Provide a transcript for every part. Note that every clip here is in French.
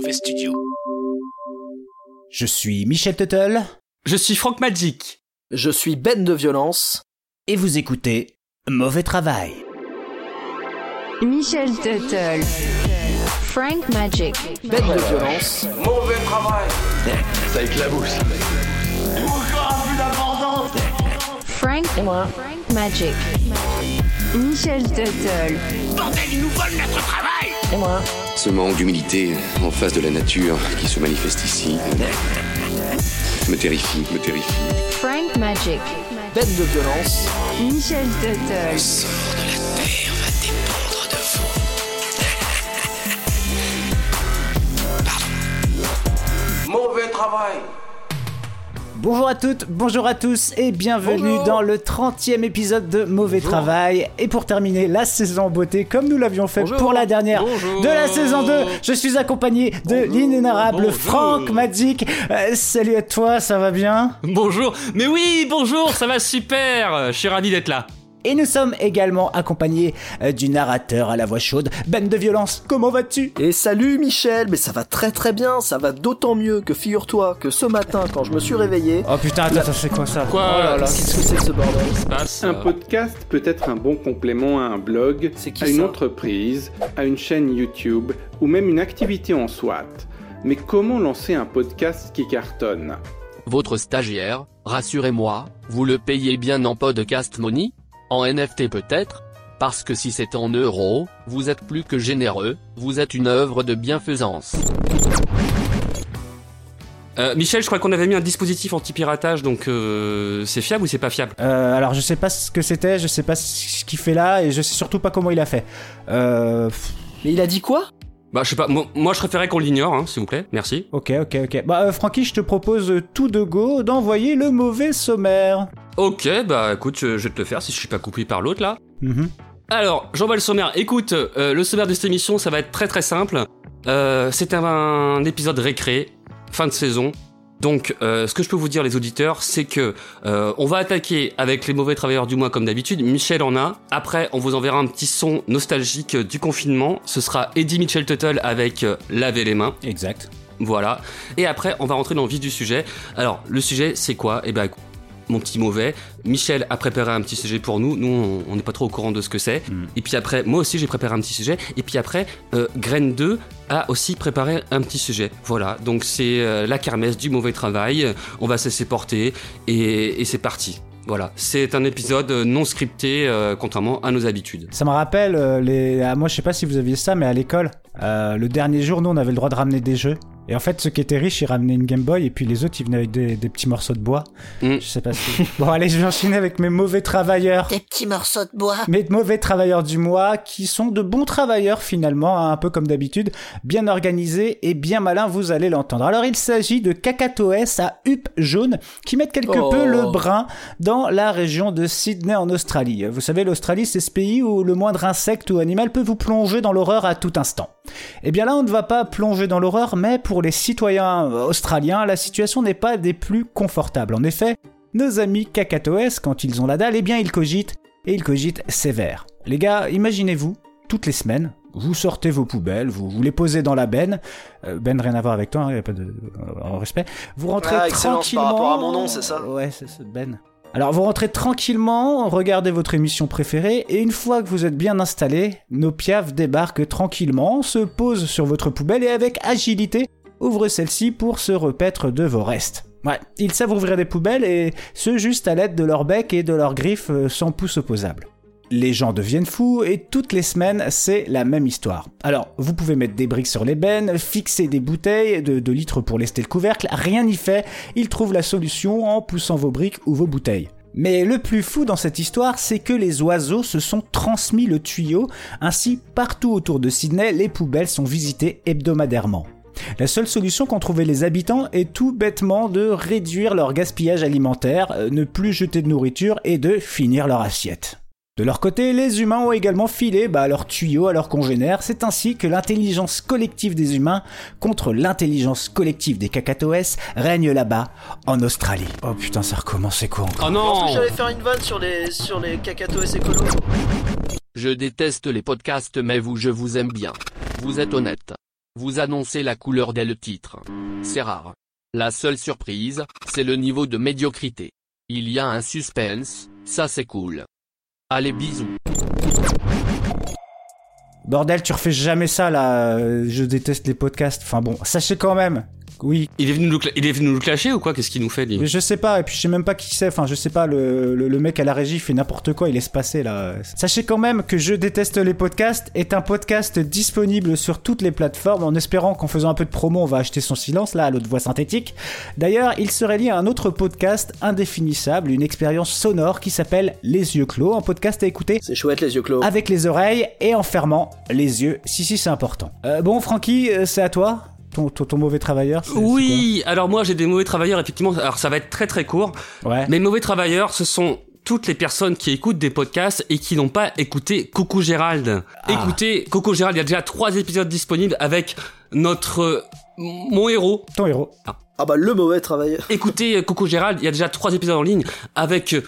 Mauvais Studio. Je suis Michel Tuttle Je suis Franck Magic. Je suis Ben de Violence. et vous écoutez Mauvais Travail. Michel Tuttle. Frank Magic. Ben de Violence. Ça éclabousse. Frank. Et moi. Frank Magic. Michel Tuttle. Moi. Ce manque d'humilité en face de la nature qui se manifeste ici me terrifie, me terrifie. Frank Magic. Ben de Violence. Michel Tuttle. Mauvais travail. Bonjour à toutes, bonjour à tous et bienvenue Bonjour. dans le 30e épisode de Mauvais Travail. Et pour terminer la saison en beauté, comme nous l'avions fait Bonjour. pour la dernière de la saison 2, je suis accompagné de l'inénarrable. Franck Magic. Euh, salut à toi, ça va bien? Bonjour. Mais oui, bonjour, ça va super. Je suis ravi d'être là. Et nous sommes également accompagnés euh, du narrateur à la voix chaude, Ben de Violence. Comment vas-tu? Et salut Michel, mais ça va très très bien, ça va d'autant mieux que figure-toi que ce matin quand je me suis réveillé, Oh putain, attends, attends, c'est quoi ça? Quoi? Oh là là. qu'est-ce que c'est que ce bordel? Se passe. Un podcast peut être un bon complément à un blog, C'est qui à une entreprise, à une chaîne YouTube ou même une activité en SWAT. Mais comment lancer un podcast qui cartonne? Votre stagiaire, rassurez-moi, vous le payez bien en podcast money En NFT peut-être Parce que si c'est en euros, vous êtes plus que généreux, vous êtes une œuvre de bienfaisance. Euh, Michel, je crois qu'on avait mis un dispositif anti-piratage, donc euh, c'est fiable ou c'est pas fiable? Euh, alors je sais pas ce que c'était, je sais pas ce qu'il fait là et je sais surtout pas comment il a fait. Euh, Mais il a dit quoi? Bah, je sais pas. Moi, moi, je préférais qu'on l'ignore, hein, s'il vous plaît. Merci. ok, ok, ok. Bah euh, Francky, je te propose euh, tout de go d'envoyer le mauvais sommaire. Ok, bah écoute, je, je vais te le faire si je suis pas coupé par l'autre là. Mhm. Alors, j'envoie le sommaire. Écoute, euh, le sommaire de cette émission, ça va être très très simple. Euh, c'est un, un épisode récré, fin de saison. Donc, euh, ce que je peux vous dire, les auditeurs, c'est que euh, on va attaquer avec les mauvais travailleurs du mois comme d'habitude. Michel en a. Après, on vous enverra un petit son nostalgique euh, du confinement. Ce sera Eddie Mitchell Tuttle avec euh, Laver les mains. Exact. Voilà. Et après, on va rentrer dans le vif du sujet. Alors, le sujet, c'est quoi? Eh ben, mon petit mauvais. Michel a préparé un petit sujet pour nous. Nous, on- n'est pas trop au courant de ce que c'est. Mm. Et puis après, moi aussi, j'ai préparé un petit sujet. Et puis après, euh, Graine 2 a aussi préparé un petit sujet. Voilà. Donc, c'est euh, la kermesse du mauvais travail. On va se laisser porter. Et, et c'est parti. Voilà. C'est un épisode non scripté, euh, contrairement à nos habitudes. Ça me rappelle les. ah, moi, je sais pas si vous aviez ça, mais à l'école, le dernier jour, nous, on avait le droit de ramener des jeux. Et en fait, ceux qui étaient riches, ils ramenaient une Game Boy, et puis les autres, ils venaient avec des, des petits morceaux de bois. Mm. Je sais pas si. bon, allez, je vais enchaîner avec mes mauvais travailleurs. Des petits morceaux de bois. Mes mauvais travailleurs du mois, qui sont de bons travailleurs finalement, hein, un peu comme d'habitude, bien organisés et bien malins, vous allez l'entendre. Alors il s'agit de Cacatoès à huppe jaune, qui mettent quelque Oh. peu le brin dans la région de Sydney en Australie. Vous savez, l'Australie, c'est ce pays où le moindre insecte ou animal peut vous plonger dans l'horreur à tout instant. Eh bien là, on ne va pas plonger dans l'horreur, mais pour les citoyens euh, australiens, la situation n'est pas des plus confortables. En effet, nos amis cacatoès, quand ils ont la dalle, eh bien ils cogitent, et ils cogitent sévère. Les gars, imaginez-vous, toutes les semaines, vous sortez vos poubelles, vous, vous les posez dans la benne, euh, ben rien à voir avec toi, il y a pas de euh, respect, vous rentrez Ah, tranquillement... par rapport à mon nom, c'est ça Ouais, c'est Ben. Alors vous rentrez tranquillement, regardez votre émission préférée, et une fois que vous êtes bien installé, nos piafs débarquent tranquillement, se posent sur votre poubelle et avec agilité, ouvrent celle-ci pour se repaître de vos restes. Ouais, ils savent ouvrir des poubelles et ce juste à l'aide de leur bec et de leurs griffes euh, sans pouce opposable. Les gens deviennent fous et toutes les semaines, c'est la même histoire. Alors, vous pouvez mettre des briques sur les bennes, fixer des bouteilles de 2 litres pour lester le couvercle, rien n'y fait, ils trouvent la solution en poussant vos briques ou vos bouteilles. Mais le plus fou dans cette histoire, c'est que les oiseaux se sont transmis le tuyau, ainsi partout autour de Sydney, les poubelles sont visitées hebdomadairement. La seule solution qu'ont trouvé les habitants est tout bêtement de réduire leur gaspillage alimentaire, euh, ne plus jeter de nourriture et de finir leur assiette. De leur côté, les humains ont également filé bah, leurs tuyaux à leurs congénères. C'est ainsi que l'intelligence collective des humains contre l'intelligence collective des cacatoès règne là-bas, en Australie. Oh putain, ça recommence, c'est quoi encore Oh non j'allais faire une vanne sur les, sur les cacatoès écolos. Je déteste les podcasts mais vous je vous aime bien. Vous êtes honnête. Vous annoncez la couleur dès le titre. C'est rare. La seule surprise, c'est le niveau de médiocrité. Il y a un suspense, ça c'est cool. Allez bisous. Bordel, tu refais jamais ça là. Je déteste les podcasts. Enfin bon, sachez quand même. Oui, Il est venu nous, cla- il est venu nous clasher ou quoi? Qu'est-ce qu'il nous fait, lui? Mais je sais pas. Et puis je sais même pas qui c'est. Enfin, je sais pas. Le, le, le mec à la régie fait n'importe quoi. Il laisse passer là. Sachez quand même que Je déteste les podcasts est un podcast disponible sur toutes les plateformes. En espérant qu'en faisant un peu de promo, on va acheter son silence là à l'autre voix synthétique. D'ailleurs, il serait lié à un autre podcast indéfinissable, une expérience sonore qui s'appelle Les yeux clos, un podcast à écouter C'est chouette les yeux clos. avec les oreilles et en fermant les yeux. Si, si, c'est important. Euh, bon, Francky, euh, c'est à toi ton, ton, ton mauvais travailleur Oui, alors moi j'ai des mauvais travailleurs, effectivement. Alors ça va être très très court. Ouais. Mes mauvais travailleurs, ce sont toutes les personnes qui écoutent des podcasts et qui n'ont pas écouté Coucou Gérald. Ah. Écoutez, Coucou Gérald, il y a déjà trois épisodes disponibles avec notre euh, mon héros. Ton héros. Ah bah le mauvais travailleur. Écoutez euh, Coucou Gérald, il y a déjà trois épisodes en ligne avec euh,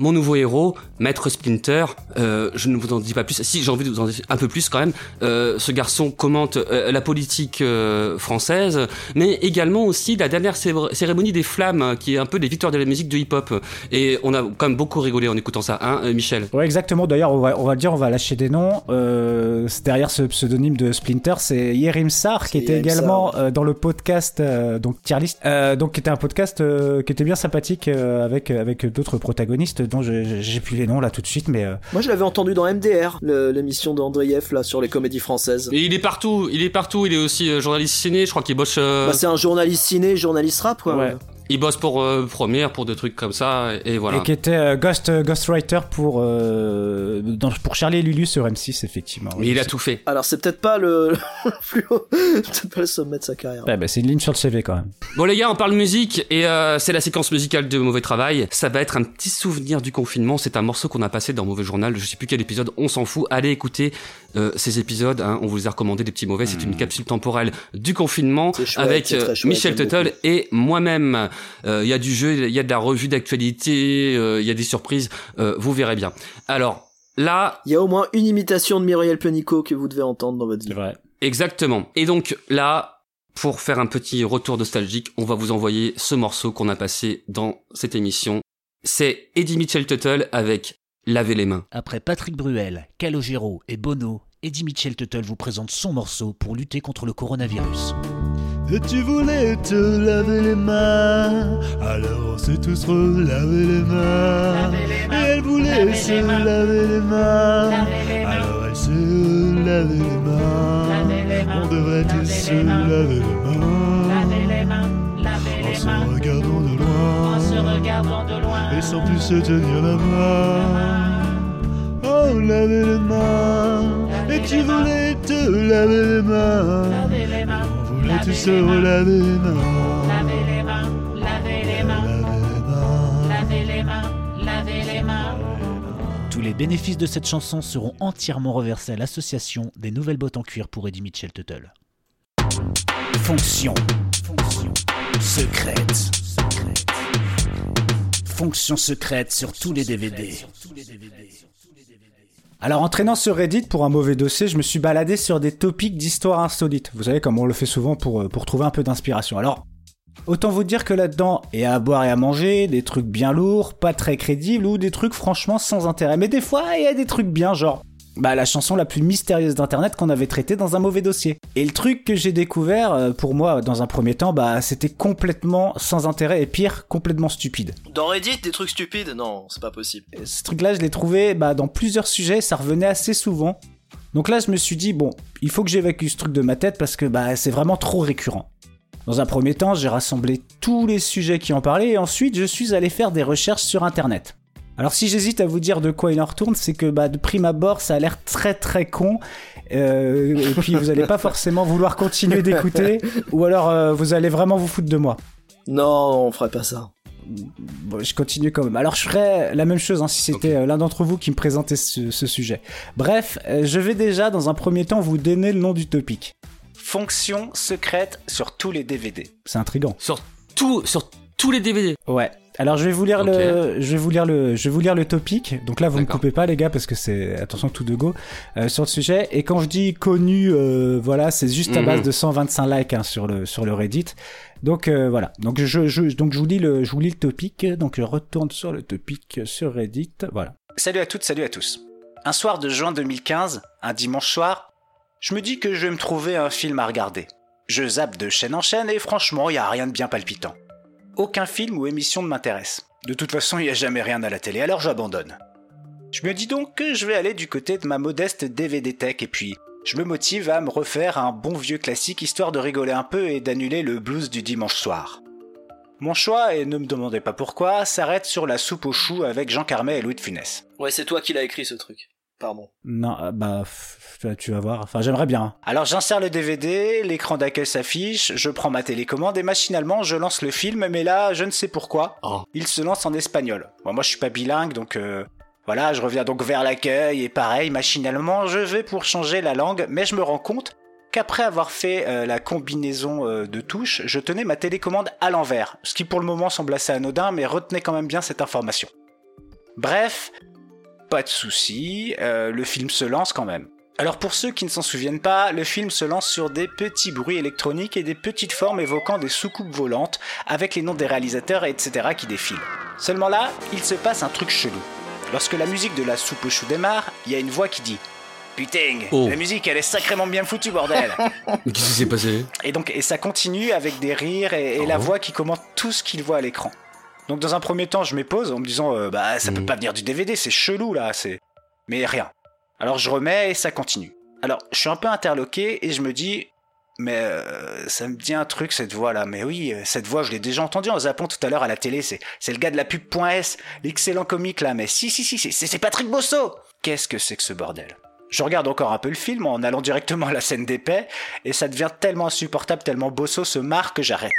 mon nouveau héros, Maître Splinter. Euh, je ne vous en dis pas plus. Si j'ai envie de vous en dire un peu plus quand même. Euh, ce garçon commente euh, la politique euh, française, mais également aussi la dernière cé- cérémonie des flammes, euh, qui est un peu des victoires de la musique de hip-hop. Et on a quand même beaucoup rigolé en écoutant ça, hein, Michel. Ouais, exactement. D'ailleurs, on va, on va le dire, on va lâcher des noms. Euh, derrière ce pseudonyme de Splinter, c'est Yerim Sar, qui était Yerim également euh, dans le podcast, euh, donc Tier List, euh, donc qui était un podcast euh, qui était bien sympathique euh, avec avec d'autres protagonistes dont j'ai plus les noms là tout de suite, mais euh, Moi je l'avais entendu dans MDR, l'émission d'Andreev là sur les comédies françaises. Et il est partout, il est partout. Il est aussi euh, journaliste ciné. Je crois qu'il bosse. euh, Bah, c'est un journaliste ciné, journaliste rap quoi. Ouais. Il bosse pour euh, Première, pour des trucs comme ça. Et, et voilà. et qui était euh, ghost euh, ghostwriter pour euh, dans- pour Charlie et Lulu sur M6 effectivement. Mais il a tout fait. Alors c'est peut-être pas le, le plus haut, peut-être pas le sommet de sa carrière. Ouais, bah, c'est une ligne sur le CV quand même. Bon les gars, on parle musique et euh, c'est la séquence musicale de Mauvais Travail. Ça va être un petit souvenir du confinement. C'est un morceau qu'on a passé dans Mauvais Journal. Je sais plus quel épisode. On s'en fout. Allez écouter euh, ces épisodes. hein. On vous les a recommandés des petits mauvais. C'est une capsule temporelle du confinement chouette, avec euh, chouette, Michel Tuttle et moi-même. Euh, Il y a du jeu, il y a de la revue d'actualité, euh, il y a des surprises. Euh, vous verrez bien. Alors là, Il y a au moins une imitation de Muriel Pénicaud que vous devez entendre dans votre vie. vrai. Exactement. Et donc là, pour faire un petit retour nostalgique, on va vous envoyer ce morceau qu'on a passé dans cette émission. C'est Eddie Mitchell Tuttle avec Laver les mains. Après Patrick Bruel, Calogero et Bono, Eddie Mitchell Tuttle vous présente son morceau pour lutter contre le coronavirus. Et tu voulais te laver les mains, alors on s'est tous relavé les mains. Et elle voulait se laver les mains, alors elle se lavait les mains. On devrait tous se laver les mains, en se regardant de loin, et sans plus se tenir la main. Oh, laver les mains, et tu voulais te laver les mains. On voulait tous se relaver les mains. Laver les mains, laver les mains. Tous les bénéfices de cette chanson seront entièrement reversés à l'association des nouvelles bottes en cuir pour Eddie Mitchell Tuttle. Fonction. Fonction. Secrète. Fonction secrète sur tous les DVD. Alors en traînant sur Reddit pour un mauvais dossier, je me suis baladé sur des topics d'histoire insolite. Vous savez comme on le fait souvent pour, euh, pour trouver un peu d'inspiration. Alors, autant vous dire que là-dedans, il y a à boire et à manger, des trucs bien lourds, pas très crédibles, ou des trucs franchement sans intérêt. Mais des fois, il y a des trucs bien, genre... Bah la chanson la plus mystérieuse d'internet qu'on avait traitée dans un mauvais dossier. Et le truc que j'ai découvert, euh, pour moi, dans un premier temps, bah c'était complètement sans intérêt et pire, complètement stupide. Dans Reddit, des trucs stupides? Non, c'est pas possible. Et ce truc-là, je l'ai trouvé bah, dans plusieurs sujets, ça revenait assez souvent. Donc là, je me suis dit, bon, il faut que j'évacue ce truc de ma tête parce que bah, c'est vraiment trop récurrent. Dans un premier temps, j'ai rassemblé tous les sujets qui en parlaient et ensuite, je suis allé faire des recherches sur Internet. Alors si j'hésite à vous dire de quoi il en retourne, c'est que bah, de prime abord, ça a l'air très très con. Euh, et puis vous allez pas forcément vouloir continuer d'écouter, ou alors euh, vous allez vraiment vous foutre de moi. Non, on ferait pas ça. Bon, je continue quand même. Alors je ferais la même chose hein, si c'était euh, l'un d'entre vous qui me présentait ce, ce sujet. Bref, euh, je vais déjà dans un premier temps vous donner le nom du topic. Fonction secrète sur tous les DVD. C'est intriguant. Sur tout, sur tous les DVD. Ouais. Alors je vais vous lire le, je vais vous lire le, je vais vous lire le topic. Donc là vous ne coupez pas les gars parce que c'est attention tout de go euh, sur le sujet. Et quand je dis connu, euh, voilà, c'est juste à Mhm. base de 125 likes hein, sur le sur le Reddit. Donc euh, voilà. Donc je, je donc je vous lis le je vous lis le topic. Donc je retourne sur le topic sur Reddit. Voilà. Salut à toutes, salut à tous. Un soir de juin 2015, un dimanche soir, je me dis que je vais me trouver un film à regarder. Je zappe de chaîne en chaîne et franchement, il y a rien de bien palpitant. Aucun film ou émission ne m'intéresse. De toute façon, il n'y a jamais rien à la télé, alors j'abandonne. Je me dis donc que je vais aller du côté de ma modeste DVD Tech et puis je me motive à me refaire un bon vieux classique histoire de rigoler un peu et d'annuler le blues du dimanche soir. Mon choix, et ne me demandez pas pourquoi, s'arrête sur la soupe aux choux avec Jean Carmet et Louis de Funès. Ouais, c'est toi qui l'as écrit ce truc. Pardon. Non, euh, bah, tu vas- tu vas voir. Enfin, j'aimerais bien. Alors, j'insère le DVD, l'écran d'accueil s'affiche, je prends ma télécommande et machinalement, je lance le film, mais là, je ne sais pourquoi, Oh. il se lance en espagnol. Bon, moi, je suis pas bilingue, donc euh, voilà, je reviens donc vers l'accueil et pareil, machinalement, je vais pour changer la langue, mais je me rends compte qu'après avoir fait euh, la combinaison euh, de touches, je tenais ma télécommande à l'envers, ce qui pour le moment semble assez anodin, mais retenez quand même bien cette information. Bref, pas de souci, euh, le film se lance quand même. Alors pour ceux qui ne s'en souviennent pas, le film se lance sur des petits bruits électroniques et des petites formes évoquant des soucoupes volantes avec les noms des réalisateurs et etc. qui défilent. Seulement là, il se passe un truc chelou. Lorsque la musique de la soupe aux choux démarre, il y a une voix qui dit Putain, Oh. la musique elle est sacrément bien foutue bordel Mais qu'est-ce qui s'est passé? Et donc, et ça continue avec des rires et, et la Oh. voix qui commente tout ce qu'il voit à l'écran. Donc, dans un premier temps, je m'épose en me disant, euh, bah, ça peut Mhm. pas venir du DVD, c'est chelou là, c'est. Mais rien. Alors, je remets et ça continue. Alors, je suis un peu interloqué et je me dis, mais euh, ça me dit un truc cette voix là. Mais oui, euh, cette voix, je l'ai déjà entendue en zappant tout à l'heure à la télé. C'est, c'est le gars de la pub .s, l'excellent comique là. Mais si, si, si, c'est, c'est Patrick Bosso. Qu'est-ce que c'est que ce bordel? Je regarde encore un peu le film en allant directement à la scène d'épais, et ça devient tellement insupportable, tellement Bosso se marre que j'arrête.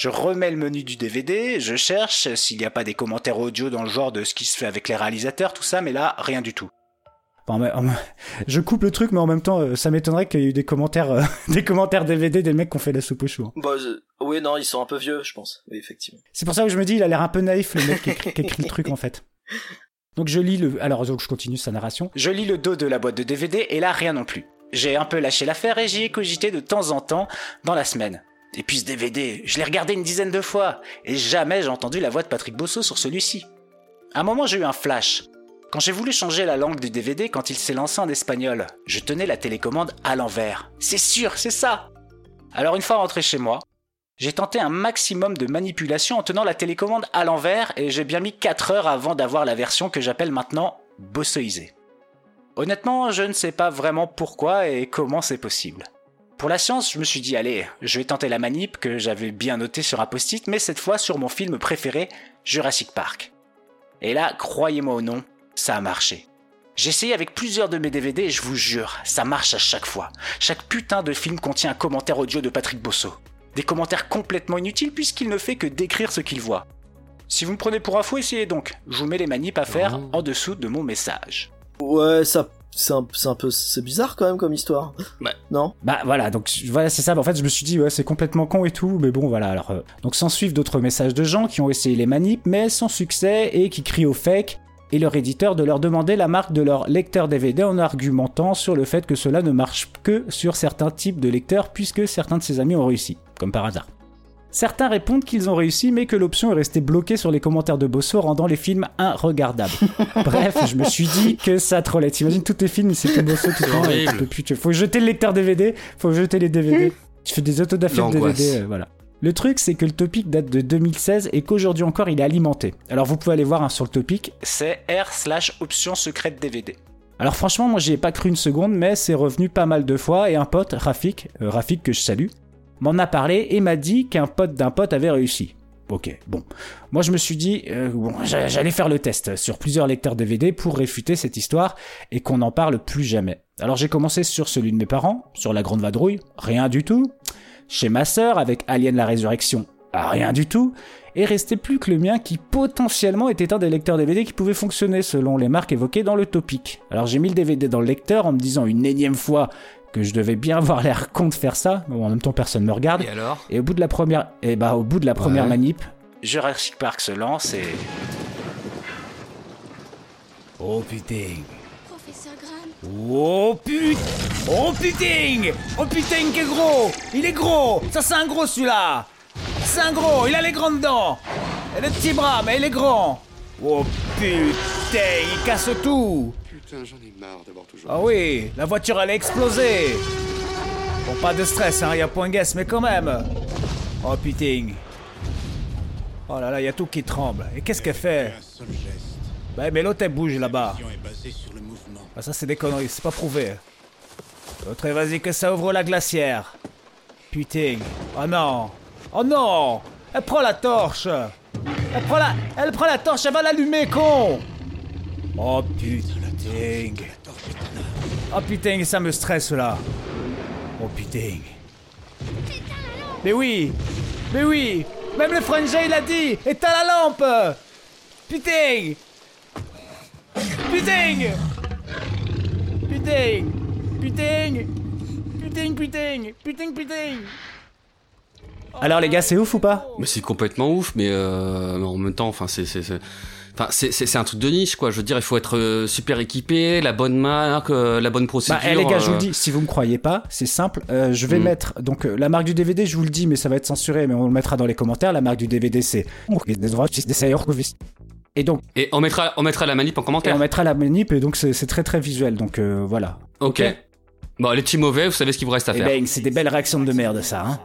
Je remets le menu du DVD, je cherche s'il n'y a pas des commentaires audio dans le genre de ce qui se fait avec les réalisateurs, tout ça, mais là, rien du tout. Bon, mais, en- je coupe le truc, mais en même temps, euh, ça m'étonnerait qu'il y ait eu des commentaires, euh, des commentaires DVD des mecs qui ont fait la soupe au chou. hein. Bah, je- oui, non, ils sont un peu vieux, je pense. Oui, effectivement. C'est pour ça que je me dis, il a l'air un peu naïf, le mec qui écrit, qui écrit le truc, en fait. Donc je lis le... Alors, donc je continue sa narration. Je lis le dos de la boîte de DVD, et là, rien non plus. J'ai un peu lâché l'affaire et j'y ai cogité de temps en temps dans la semaine. Et puis ce DVD, je l'ai regardé une dizaine de fois, et jamais j'ai entendu la voix de Patrick Bosso sur celui-ci. À un moment, j'ai eu un flash. Quand j'ai voulu changer la langue du DVD quand il s'est lancé en espagnol, je tenais la télécommande à l'envers. C'est sûr, c'est ça Alors une fois rentré chez moi, j'ai tenté un maximum de manipulation en tenant la télécommande à l'envers et j'ai bien mis 4 heures avant d'avoir la version que j'appelle maintenant bossoisée. Honnêtement, je ne sais pas vraiment pourquoi et comment c'est possible. Pour la science, je me suis dit allez, je vais tenter la manip que j'avais bien noté sur un post-it, mais cette fois sur mon film préféré, Jurassic Park. Et là, croyez-moi ou non, ça a marché. J'ai essayé avec plusieurs de mes DVD et je vous jure, ça marche à chaque fois. Chaque putain de film contient un commentaire audio de Patrick Bosso. Des commentaires complètement inutiles puisqu'il ne fait que décrire ce qu'il voit. Si vous me prenez pour un fou, essayez donc. Je vous mets les manips à faire en dessous de mon message. Ouais, ça, c'est un, c'est un peu, c'est bizarre quand même comme histoire. Bah. Non? Bah voilà, donc voilà, c'est ça. En fait, je me suis dit, ouais, c'est complètement con et tout, mais bon, voilà. Alors, euh, donc s'en suivent d'autres messages de gens qui ont essayé les manips, mais sans succès et qui crient au fake et leur éditeur de leur demander la marque de leur lecteur DVD en argumentant sur le fait que cela ne marche que sur certains types de lecteurs puisque certains de ses amis ont réussi, comme par hasard. Certains répondent qu'ils ont réussi, mais que l'option est restée bloquée sur les commentaires de Bosso, rendant les films inregardables. Bref, je me suis dit que ça trollait. T'imagines tous tes films, c'est tout Bosso tout le temps. et tu horrible. peux plus- tu- Faut jeter le lecteur DVD, faut jeter les DVD. tu fais des autodafés de. DVD, euh, voilà. Le truc, c'est que le topic date de 2016 et qu'aujourd'hui encore, il est alimenté. Alors vous pouvez aller voir hein, sur le topic, c'est r slash option secrète DVD. Alors franchement, moi j'y ai pas cru une seconde, mais c'est revenu pas mal de fois et un pote, Rafik, euh, Rafik que je salue, m'en a parlé et m'a dit qu'un pote d'un pote avait réussi. Ok, bon. Moi je me suis dit, euh, j'allais faire le test sur plusieurs lecteurs DVD pour réfuter cette histoire et qu'on n'en parle plus jamais. Alors j'ai commencé sur celui de mes parents, sur la grande vadrouille, rien du tout. Chez ma sœur avec Alien la Résurrection, rien du tout. Et restait plus que le mien qui potentiellement était un des lecteurs DVD qui pouvait fonctionner selon les marques évoquées dans le topic. Alors j'ai mis le DVD dans le lecteur en me disant une énième fois que je devais bien avoir l'air con de faire ça, mais bon, en même temps personne me regarde. Et alors Et au bout de la première, et bah au bout de la première Ouais. manip, Jurassic Park se lance et... Oh putain. Professeur Graham. Oh putain Oh putain. Oh putain que gros. Il est gros. Ça c'est un gros celui-là. C'est un gros, il a les grandes dents. Et le petit bras, mais il est grand. Oh putain, il casse tout. Putain, j'en ai marre d'avoir toujours. Ah oui, la voiture elle a explosé Bon, pas de stress, hein, y a point guess, mais quand même Oh putain Oh là là, y a tout qui tremble. Et qu'est-ce qu'elle fait? Bah, mais l'autre elle bouge là-bas. Ah, ça c'est des conneries, c'est pas prouvé. L'autre, elle, vas-y que ça ouvre la glacière. Putain. Oh non. Oh non Elle prend la torche Elle prend la... Elle prend la torche, elle va l'allumer, con Oh putain. Oh putain, ça me stresse là. Oh putain. Mais oui Mais oui Même le frangin il a dit Éteins la lampe. Putain Putain Putain Putain Putain, putain Putain, putain Alors les gars, c'est ouf ou pas? Mais c'est complètement ouf, mais, euh, mais en même temps, enfin, c'est, c'est, c'est- Enfin, c'est, c'est, c'est un truc de niche, quoi. Je veux dire, il faut être euh, super équipé, la bonne marque, euh, la bonne procédure. Bah, eh, les gars, je vous euh, le dis, si vous me croyez pas, c'est simple. euh, je vais Mm. mettre donc euh, la marque du DVD, je vous le dis, mais ça va être censuré, mais on le mettra dans les commentaires. La marque du DVD, c'est et donc Et on mettra, on mettra la manip en et commentaire. on mettra la manip, et donc c'est c'est très très visuel. Donc euh, voilà. Ok. Bon, les petits mauvais, vous savez ce qu'il vous reste à Eh faire. ben, c'est des belles réactions de merde, ça. Hein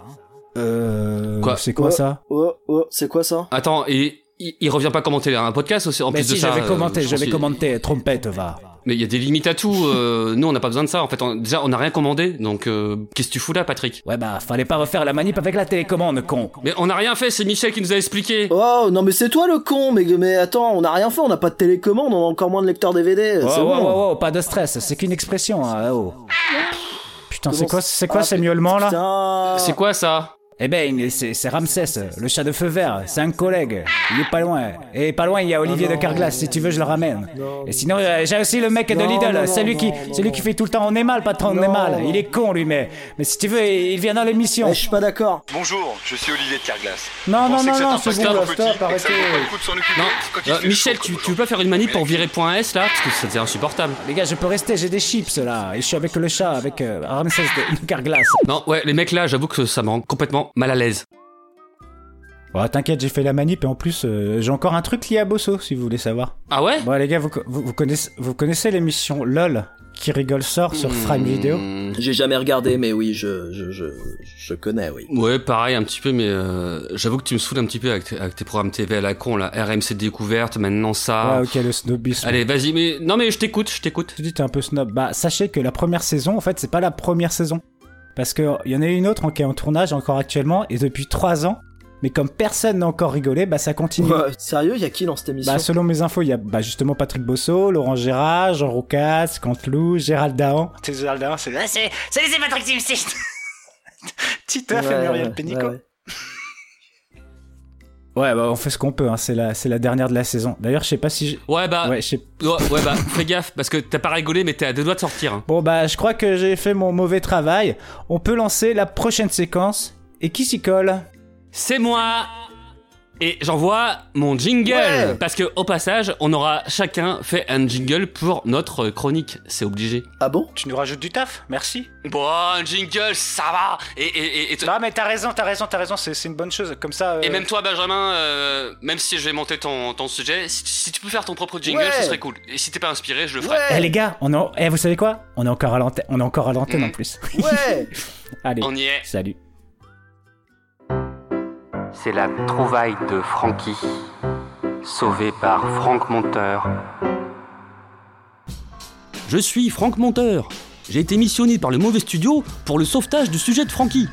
euh, Quoi C'est quoi Oh, ça? Oh, oh, c'est quoi ça? Attends, et il, il revient pas commenter un podcast aussi, en Mais plus si, de ça. j'avais euh, commenté, pense j'avais commenté. Trompette, va. Mais il y a des limites à tout. euh, nous, on n'a pas besoin de ça. En fait, on- déjà, on n'a rien commandé. Donc, euh, qu'est-ce que tu fous là, Patrick? Ouais, bah, fallait pas refaire la manip avec la télécommande, con. Mais on n'a rien fait. C'est Michel qui nous a expliqué. Oh, non mais c'est toi le con, mais, mais attends, on a rien fait, on n'a pas de télécommande, on a encore moins de lecteur DVD, Oh, c'est oh, bon. oh, oh, pas de stress, c'est qu'une expression, hein, oh. Putain, c'est quoi, c'est quoi Ah, ces miaulements là? C'est quoi ça? Eh ben, c'est Ramsès, le chat de feu vert, c'est un collègue. Il est pas loin. Et pas loin, il y a Olivier de Carglass, si tu veux, je le ramène. Et sinon, euh, j'ai aussi le mec de Lidl, celui qui, celui qui fait tout le temps on est mal, patron, on est mal. Il est con, lui, mais, mais si tu veux, il vient dans l'émission. Eh, je suis pas d'accord. Bonjour, je suis Olivier de Carglass. Non, non, non, que c'est non, un c'est bon, stop, ça arrêtez. Euh, Michel, tu, tu veux pas faire une manip pour virer point .s là Parce que c'était insupportable. Les gars, je peux rester, j'ai des chips là. Et je suis avec le chat, avec euh, Ramsès de, de Carglass. Non, ouais, les mecs là, j'avoue que ça me rend complètement mal à l'aise. Bon, t'inquiète, j'ai fait la manip et en plus, euh, j'ai encore un truc lié à Bosso, si vous voulez savoir. Ah ouais? Bon, les gars, vous, vous, vous connaissez, vous connaissez l'émission LOL qui rigole sort sur Video? Hmm. J'ai jamais regardé, mais oui, je, je, je, je connais, oui. Ouais, pareil, un petit peu, mais euh, j'avoue que tu me saoules un petit peu avec, tes- avec tes programmes TV à la con, là. RMC découverte, maintenant ça. Ouais, ok, le snobisme. Allez, vas-y, mais non, mais je t'écoute, je t'écoute. Tu dis t'es un peu snob. Bah, sachez que la première saison, en fait, c'est pas la première saison. Parce que il y en a une autre qui est en tournage encore actuellement, et depuis trois ans. Mais comme personne n'a encore rigolé, bah ça continue. Ouais, sérieux, y a qui dans cette émission Bah, selon mes infos, il y a bah, justement Patrick Bosso, Laurent Gérard, Jean Roucas, Canteloup, Gérald Dahan. C'est Gérald Dahan, c'est... Ah, c'est, c'est c'est Patrick Timsit. Et Ouais, Muriel ouais, Pénicaud. ouais, ouais. Bah on fait ce qu'on peut, hein. c'est la, c'est la dernière de la saison. D'ailleurs, je sais pas si... j'ai- Ouais, bah, ouais, ouais, bah, fais gaffe, parce que t'as pas rigolé, mais t'es à deux doigts de sortir. hein. Bon bah, je crois que j'ai fait mon mauvais travail. On peut lancer la prochaine séquence. Et qui s'y colle? C'est moi Et j'envoie mon jingle Ouais. Parce que au passage, on aura chacun fait un jingle pour notre chronique. C'est obligé. Ah bon? Tu nous rajoutes du taf? Merci. Bon, un jingle, ça va Et, et, et, et, Non mais t'as raison, t'as raison, t'as raison, c'est, une bonne chose. Comme ça... euh, et même toi, Benjamin, euh, même si je vais monter ton, ton sujet, si, si tu peux faire ton propre jingle, Ouais. ce serait cool. Et si t'es pas inspiré, je le ferai. Eh les gars, on est... eh, vous savez quoi? On est encore à l'antenne, on est encore à l'antenne en plus. Ouais Allez, On y est. salut. C'est la trouvaille de Frankie, sauvé par Franck Monteur. Je suis Franck Monteur. J'ai été missionné par le mauvais studio pour le sauvetage du sujet de Francky.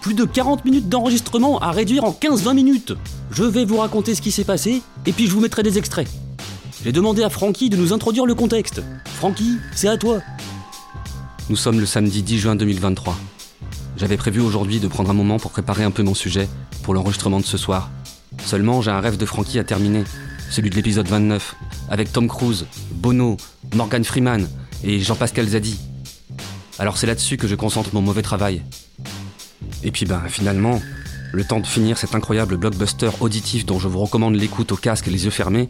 Plus de 40 minutes d'enregistrement à réduire en 15-20 minutes. Je vais vous raconter ce qui s'est passé et puis je vous mettrai des extraits. J'ai demandé à Francky de nous introduire le contexte. Francky, c'est à toi. Nous sommes le samedi 10 juin 2023. J'avais prévu aujourd'hui de prendre un moment pour préparer un peu mon sujet pour l'enregistrement de ce soir. Seulement, j'ai un rêve de Francky à terminer, celui de l'épisode 29, avec Tom Cruise, Bono, Morgan Freeman et Jean-Pascal Zadi. Alors c'est là-dessus que je concentre mon mauvais travail. Et puis ben finalement, le temps de finir cet incroyable blockbuster auditif dont je vous recommande l'écoute au casque et les yeux fermés,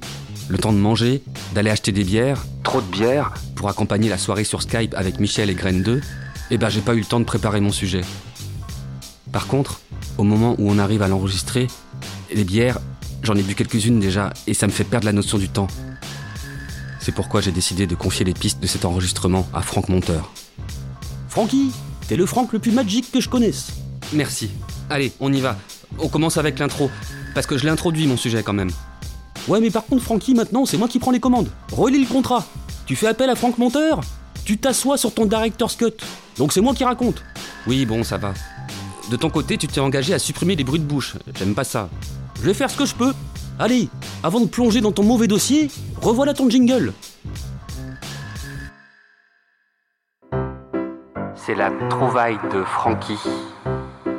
le temps de manger, d'aller acheter des bières, trop de bières, pour accompagner la soirée sur Skype avec Michel et Graine 2, eh ben j'ai pas eu le temps de préparer mon sujet. Par contre, au moment où on arrive à l'enregistrer, les bières, j'en ai bu quelques-unes déjà, et ça me fait perdre la notion du temps. C'est pourquoi j'ai décidé de confier les pistes de cet enregistrement à Franck Monteur. Francky, t'es le Franck le plus magique que je connaisse. Merci. Allez, on y va. On commence avec l'intro, parce que je l'ai introduit mon sujet quand même. Ouais, mais par contre, Francky, maintenant, c'est moi qui prends les commandes. Relis le contrat. Tu fais appel à Franck Monteur? Tu t'assois sur ton director's cut. Donc c'est moi qui raconte. Oui, bon, ça va. De ton côté, tu t'es engagé à supprimer les bruits de bouche. J'aime pas ça. Je vais faire ce que je peux. Allez, avant de plonger dans ton mauvais dossier, revoilà ton jingle. C'est la trouvaille de Francky,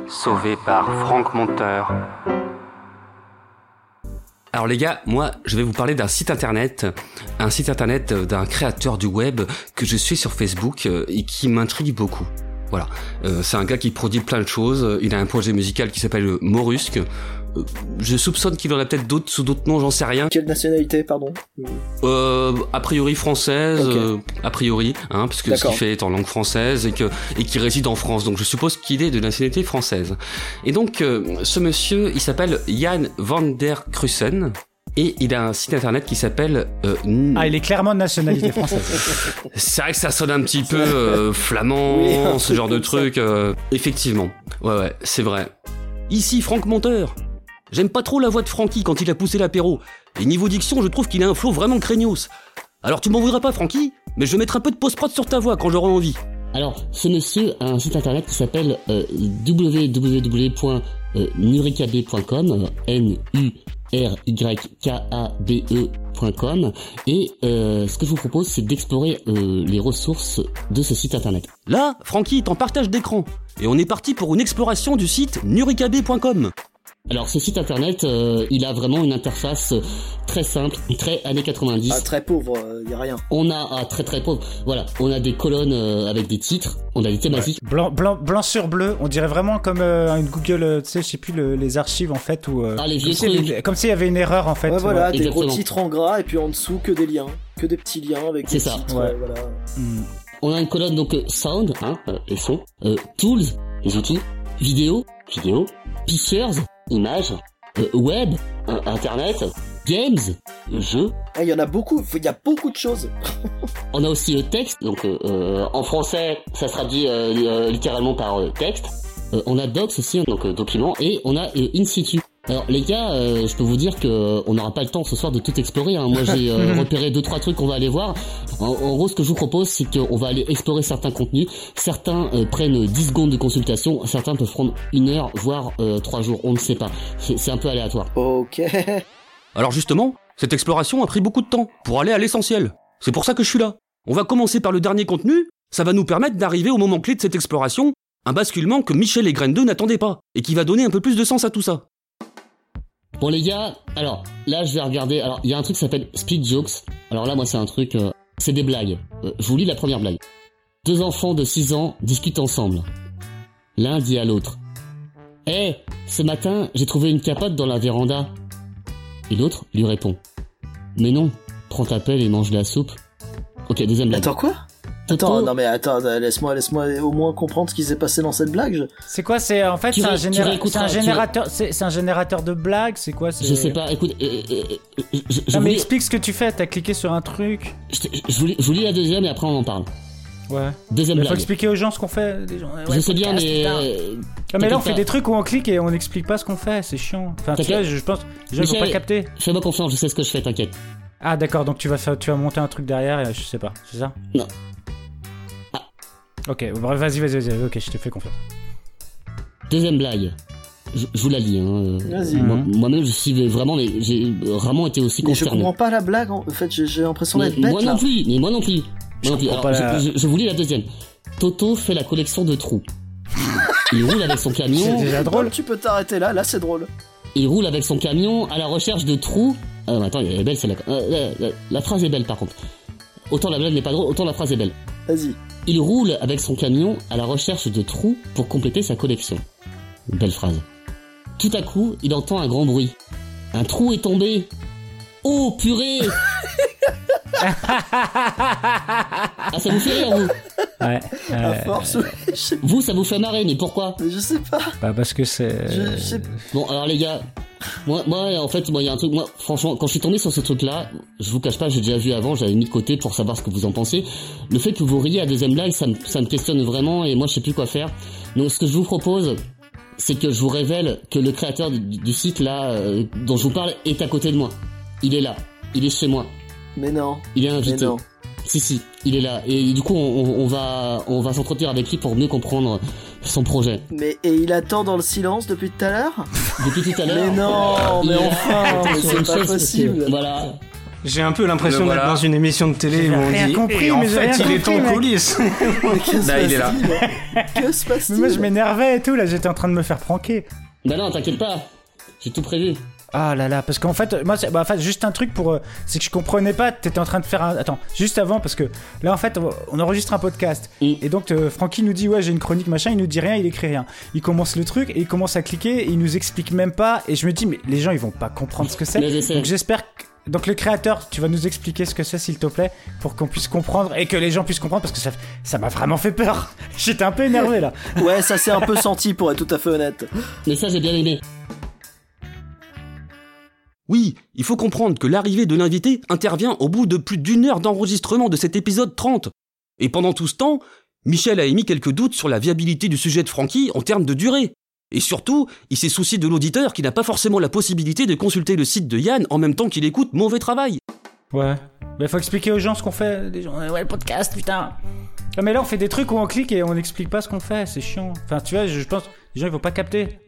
sauvé par Franck Monteur. Alors les gars, moi je vais vous parler d'un site internet, un site internet d'un créateur du web que je suis sur Facebook euh, et qui m'intrigue beaucoup. Voilà, Euh, c'est un gars qui produit plein de choses, il a un projet musical qui s'appelle Morusque. Euh, Je soupçonne qu'il en a peut-être d'autres sous d'autres noms, j'en sais rien. Quelle nationalité, pardon? Euh, a priori française, euh, a priori, hein, parce que ce qu'il fait est en langue française et que et qui réside en France. Donc je suppose qu'il est de nationalité française. Et donc euh, ce monsieur, il s'appelle Jan van der Krussen. Et il a un site internet qui s'appelle euh, Ah, il est clairement de nationalité française. c'est vrai que ça sonne un petit peu euh, flamand, Oui, ce genre de truc. euh, effectivement. Ouais, ouais, c'est vrai. Ici Franck Monteur. J'aime pas trop la voix de Francky quand il a poussé l'apéro. Et niveau diction, je trouve qu'il a un flow vraiment craignos. Alors tu m'en voudras pas, Francky, mais je vais mettre un peu de post-prod sur ta voix quand j'aurai envie. Alors, ce monsieur a un site internet qui s'appelle euh, www.nurikabe.com, N-U-R-Y-K-A-B-E.com, et euh, ce que je vous propose, c'est d'explorer euh, les ressources de ce site internet. Là, Francky est en partage d'écran. Et on est parti pour une exploration du site nurikabe.com. Alors, ce site internet, euh, il a vraiment une interface euh, très simple, très années 90. Ah, très pauvre, il y a rien. On a ah, très très pauvre. Voilà, on a des colonnes euh, avec des titres, on a des thématiques. Blanc, blanc, blanc sur bleu, on dirait vraiment comme euh, une Google, euh, tu sais, je sais plus, le- les archives en fait, où, euh, Ah, les comme vieux s'il y avait- trucs. Comme s'il y avait une erreur en fait. Ouais, voilà, ouais. des gros titres en gras et puis en dessous que des liens, que des petits liens avec C'est des ça. titres. Ouais. euh, voilà. On a une colonne donc euh, sound, hein, euh, les sons, euh, tools, les outils, vidéo, vidéo, pictures, images, euh, web, euh, internet, games, jeux. Ah, il y en a beaucoup, il y a beaucoup de choses. On a aussi le texte, donc euh, euh, en français, ça se traduit euh, littéralement par euh, texte. On a docs aussi, donc documents, et on a in situ. Alors les gars, euh, je peux vous dire que euh, on n'aura pas le temps ce soir de tout explorer. hein. Moi j'ai euh, repéré deux trois trucs qu'on va aller voir. En, en gros, ce que je vous propose, c'est qu'on va aller explorer certains contenus. Certains euh, prennent 10 secondes de consultation, certains peuvent prendre une heure, voire euh, trois jours. On ne sait pas. C'est c'est un peu aléatoire. Ok. Alors justement, cette exploration a pris beaucoup de temps pour aller à l'essentiel. C'est pour ça que je suis là. On va commencer par le dernier contenu, ça va nous permettre d'arriver au moment clé de cette exploration, un basculement que Michel et Graine 2 n'attendaient pas, et qui va donner un peu plus de sens à tout ça. Bon les gars, alors là je vais regarder. Alors il y a un truc qui s'appelle Speed Jokes. Alors là moi c'est un truc, euh, c'est des blagues. Euh, je vous lis la première blague. Deux enfants de 6 ans discutent ensemble. L'un dit à l'autre Eh, ce matin j'ai trouvé une capote dans la véranda. Et l'autre lui répond Mais non, prends ta pelle et mange de la soupe. Ok, deuxième blague. Attends quoi? Attends, non mais attends, laisse-moi, laisse-moi au moins comprendre ce qui s'est passé dans cette blague. je- C'est quoi C'est en fait c'est un, généra- un générateur, c'est c'est un générateur de blagues. C'est quoi c'est- Je sais pas, écoute, euh, euh, euh, je, je Non mais lis- explique ce que tu fais. T'as cliqué sur un truc. je, je vous lis, je vous lis la deuxième et après on en parle. Ouais. Deuxième Il faut expliquer aux gens ce qu'on fait. Les gens, Je sais bien, mais, euh, Ah, mais là on fait des trucs où on clique et on n'explique pas ce qu'on fait. C'est chiant. Enfin, tu vois, je, je pense les gens vont pas capter. Fais-moi confiance, je sais ce que je fais, t'inquiète. Ah d'accord, donc tu vas faire, tu vas monter un truc derrière et je sais pas, c'est ça? Non. Ok, bref, vas-y, vas-y, vas-y. Ok, je te fais confiance. Deuxième blague. Je, je vous la lis. Hein. Vas-y. Moi- Moi-même, je suis vraiment, mais j'ai vraiment été aussi Mais je concerné. comprends pas la blague. En fait, j'ai l'impression d'être bête moi là. non plus, mais moi non plus. Je Moi non plus. comprends Alors, pas je, la- je- je vous lis la deuxième. Toto fait la collection de trous. Il roule avec son camion. drôle. Tu peux t'arrêter là. Là, c'est drôle. Il roule avec son camion à la recherche de trous. Ah, non, attends, elle est belle celle-là. Euh, la, la- la phrase est belle par contre. Autant la blague n'est pas drôle, autant la phrase est belle. Vas-y. Il roule avec son camion à la recherche de trous pour compléter sa collection. Belle phrase. tout à coup, il entend un grand bruit. Un trou est tombé. Oh purée Ah ça vous fait rire vous Ouais. À force, oui, je sais Vous ça vous fait marrer mais pourquoi mais je sais pas. Bah parce que c'est. Je, je sais Bon alors les gars, moi, moi en fait moi il y a un truc, moi franchement quand je suis tombé sur ce truc là, je vous cache pas j'ai déjà vu avant, j'avais mis de côté pour savoir ce que vous en pensez. Le fait que vous riez à deuxième blague ça me, ça me questionne vraiment et moi je sais plus quoi faire. Donc ce que je vous propose c'est que je vous révèle que le créateur du, du site là euh, dont je vous parle est à côté de moi. Il est là, il est chez moi. Mais non. Il est invité. Mais non. Si si, il est là et du coup on, va on va s'entretenir avec lui pour mieux comprendre son projet. Mais et il attend dans le silence depuis tout à l'heure? Depuis tout à l'heure. Mais non, mais enfin, mais c'est pas possible. Voilà. J'ai un peu l'impression d'être voilà. dans une émission de télé où on rien dit compris, et en mais fait rien il est compris, en mec. coulisses. Là, il est là. Que se Mais passe-t-il moi je m'énervais et tout, là j'étais en train de me faire pranker. Bah non, t'inquiète pas. J'ai tout prévu. Ah là là, parce qu'en fait, moi, c'est- bah, en fait, juste un truc pour. euh, c'est que je comprenais pas, t'étais en train de faire un. Attends, juste avant, parce que là, en fait, on- on enregistre un podcast. Mm. Et donc, euh, Francky nous dit, ouais, j'ai une chronique, machin, il nous dit rien, il écrit rien. Il commence le truc et il commence à cliquer et il nous explique même pas. Et je me dis, mais les gens, ils vont pas comprendre ce que c'est. Donc, j'espère que. Donc, le créateur, tu vas nous expliquer ce que c'est, s'il te plaît, pour qu'on puisse comprendre et que les gens puissent comprendre, parce que ça ça m'a vraiment fait peur. J'étais un peu énervé là. Ouais, ça s'est un peu senti pour être tout à fait honnête. Mais ça, j'ai bien aimé. Oui, il faut comprendre que l'arrivée de l'invité intervient au bout de plus d'une heure d'enregistrement de cet épisode 30. Et pendant tout ce temps, Michel a émis quelques doutes sur la viabilité du sujet de Francky en termes de durée. Et surtout, il s'est soucié de l'auditeur qui n'a pas forcément la possibilité de consulter le site de Yann en même temps qu'il écoute Mauvais Travail. Ouais. Mais faut expliquer aux gens ce qu'on fait. Gens, ouais, le podcast, putain. Ah, mais là, on fait des trucs où on clique et on n'explique pas ce qu'on fait. C'est chiant. Enfin, tu vois, je je pense, les gens ils vont pas capter.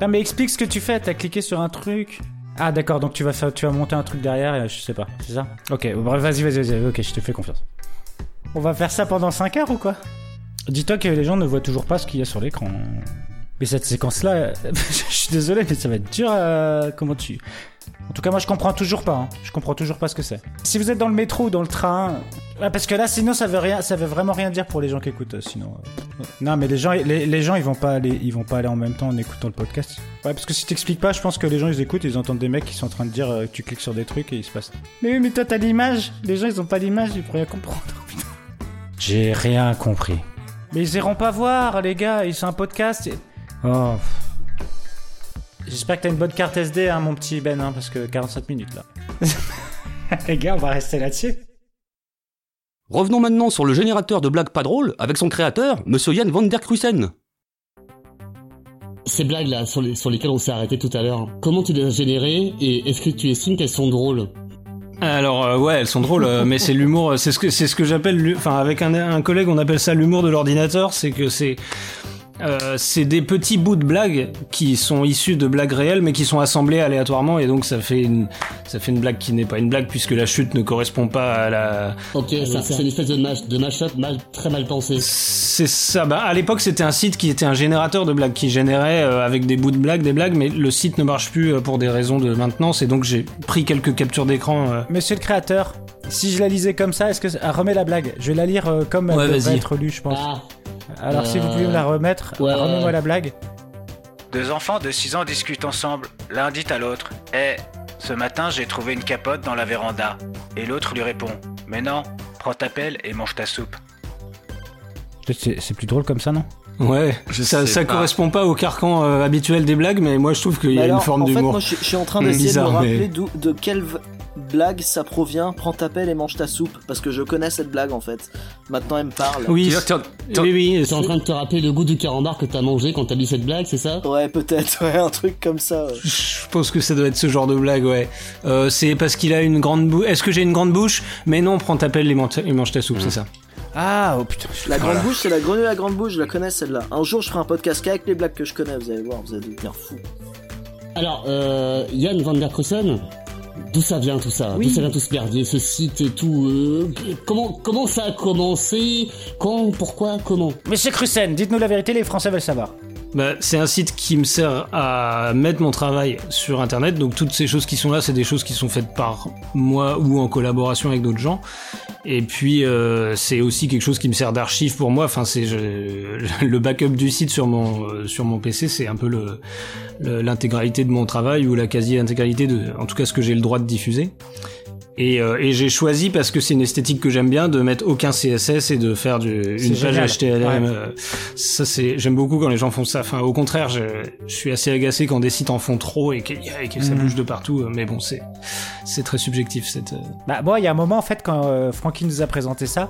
Non, mais explique ce que tu fais. T'as cliqué sur un truc. Ah, d'accord. Donc tu vas faire, tu vas monter un truc derrière. Et, je sais pas. C'est ça? Ok. Bref, vas-y, vas-y, vas-y. Ok, je te fais confiance. On va faire ça pendant 5 heures ou quoi? Dis-toi que les gens ne voient toujours pas ce qu'il y a sur l'écran. Mais cette séquence-là, je suis désolé, mais ça va être dur à... Comment tu... En tout cas, moi, je comprends toujours pas. hein. Je comprends toujours pas ce que c'est. Si vous êtes dans le métro ou dans le train... Ouais, parce que là, sinon, ça veut rien... Ça veut vraiment rien dire pour les gens qui écoutent, euh, sinon... euh, Non, mais les gens, les, les gens, ils vont pas aller... Ils vont pas aller en même temps en écoutant le podcast. Ouais, parce que si t'expliques pas, je pense que les gens, ils écoutent, ils entendent des mecs qui sont en train de dire euh, que tu cliques sur des trucs et il se passe... Mais oui, mais toi, t'as l'image. Les gens, ils ont pas l'image, ils pourraient rien comprendre. J'ai rien compris. Mais ils iront pas voir, les gars. Ils sont un podcast. et- Oh. J'espère que t'as une bonne carte SD, hein, mon petit Ben, hein, parce que 47 minutes là. les gars, on va rester là-dessus. Revenons maintenant sur le générateur de blagues pas drôles avec son créateur, Monsieur Yann van der Kruisen. Ces blagues là sur, les- sur lesquelles on s'est arrêté tout à l'heure, comment tu les as générées et est-ce que tu estimes qu'elles sont drôles? Alors euh, ouais, elles sont drôles, euh, mais c'est l'humour, euh, c'est ce que c'est ce que j'appelle, enfin avec un, un collègue, on appelle ça l'humour de l'ordinateur, c'est que c'est euh, c'est des petits bouts de blagues qui sont issus de blagues réelles, mais qui sont assemblés aléatoirement, et donc ça fait une ça fait une blague qui n'est pas une blague puisque la chute ne correspond pas à la. Ok, ça- c'est une espèce de, mash, de mash-up mal, très mal pensé. C'est ça. Bah, à l'époque, c'était un site qui était un générateur de blagues, qui générait euh, avec des bouts de blagues des blagues, mais le site ne marche plus euh, pour des raisons de maintenance, et donc j'ai pris quelques captures d'écran. euh, Monsieur le créateur, si je la lisais comme ça, est-ce que ah, remets la blague Je vais la lire euh, comme elle Ouais, devrait être lue, je pense. Ah. Alors si vous Euh, pouvez me la remettre, ouais, remets-moi la blague. Deux enfants de 6 ans discutent ensemble. L'un dit à l'autre Eh, ce matin j'ai trouvé une capote dans la véranda. Et l'autre lui répond Mais non, prends ta pelle et mange ta soupe. Peut-être c'est plus drôle comme ça, non? Ouais, ça, sais ça pas. correspond pas au carcan euh, habituel des blagues, mais moi je trouve qu'il y a alors, une forme en fait, d'humour. moi, je, je suis en train d'essayer de me rappeler mais- de quelle v- blague ça provient. Prends ta pelle et mange ta soupe, parce que je connais cette blague en fait. Maintenant, elle me parle. Oui, oui, oui. T'es en train de te rappeler le goût du carambar que t'as mangé quand t'as lu cette blague, c'est ça? Ouais, peut-être, ouais, un truc comme ça. ouais. Je pense que ça doit être ce genre de blague, ouais. Euh, c'est parce qu'il a une grande bouche. Est-ce que j'ai une grande bouche? Mais non, prends ta pelle et mange ta, et mange ta soupe, c'est ça. Ah, oh putain. La grande bouche, c'est la grenouille à grande bouche, je la connais celle-là. Un jour, je ferai un podcast qu'avec les blagues que je connais, vous allez voir, vous allez devenir fou. Alors, euh, Yann van der Kruisen, d'où ça vient tout ça Oui. D'où ça vient tout ce merdier, ce site et tout euh, Comment comment ça a commencé Quand Pourquoi Comment Monsieur Crusen, dites-nous la vérité, les Français veulent savoir. Bah, c'est un site qui me sert à mettre mon travail sur Internet. Donc toutes ces choses qui sont là, c'est des choses qui sont faites par moi ou en collaboration avec d'autres gens. Et puis euh, c'est aussi quelque chose qui me sert d'archive pour moi. Enfin, c'est le backup du site sur mon euh, sur mon PC, c'est un peu le l'intégralité de mon travail ou la quasi-intégralité de, en tout cas, ce que j'ai le droit de diffuser. Et, euh, et j'ai choisi parce que c'est une esthétique que j'aime bien de mettre aucun CSS et de faire du, une page génial. HTML. Ouais. euh, Ça c'est j'aime beaucoup quand les gens font ça. Enfin au contraire, je, je suis assez agacé quand des sites en font trop et que, et que ça Mhm. bouge de partout. Mais bon c'est c'est très subjectif cette. euh, Bah, moi, il y a un moment, en fait, quand euh, Francky nous a présenté ça,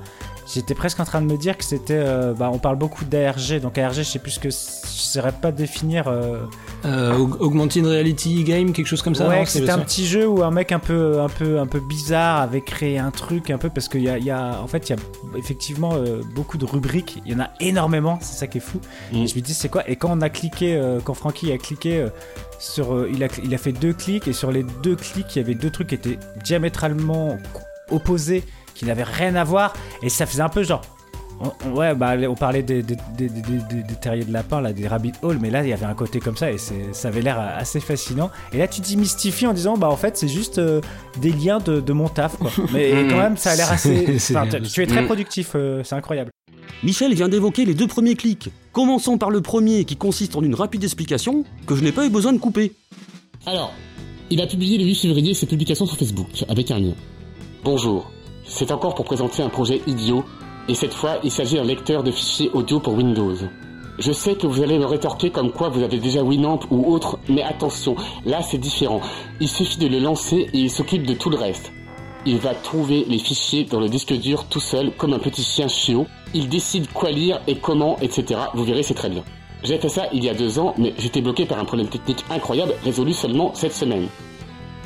j'étais presque en train de me dire que c'était. euh, bah, on parle beaucoup d'ARG, donc ARG, je sais plus ce que. Je saurais pas définir. Aug- Augmented Reality Game, quelque chose comme ça. ouais, c'était un petit jeu où un mec un peu, un peu, un peu bizarre avait créé un truc un peu parce qu'il y a, il y a, en fait, il y a effectivement beaucoup de rubriques. Il y en a énormément, c'est ça qui est fou. Mm. Et je me dis c'est quoi? Et quand on a cliqué, quand Francky a cliqué sur, euh, il a, il a fait deux clics et sur les deux clics, il y avait deux trucs qui étaient diamétralement opposés, qui n'avaient rien à voir et ça faisait un peu genre. On- on- ouais, bah, on parlait des, des, des, des- des- des terriers de lapin, là, des rabbit hole, mais là, il y avait un côté comme ça et ça avait l'air assez fascinant. Et là, tu démystifies en disant, bah, en fait, c'est juste euh, des liens de, de mon taf, quoi. Mais Mm. quand même, ça a l'air assez. Enfin, tu es très Mm. productif, euh, c'est incroyable. Michel vient d'évoquer les deux premiers clics. Commençons par le premier qui consiste en une rapide explication que je n'ai pas eu besoin de couper. Alors, il a publié le 8 février ses publications sur Facebook avec un lien. Bonjour, c'est encore pour présenter un projet idiot, et cette fois il s'agit d'un lecteur de fichiers audio pour Windows. Je sais que vous allez me rétorquer comme quoi vous avez déjà Winamp ou autre, mais attention, là c'est différent. Il suffit de le lancer et il s'occupe de tout le reste. Il va trouver les fichiers dans le disque dur tout seul, comme un petit chien chiot. Il décide quoi lire et comment, etc. Vous verrez, c'est très bien. J'ai fait ça il y a deux ans, mais j'étais bloqué par un problème technique incroyable résolu seulement cette semaine.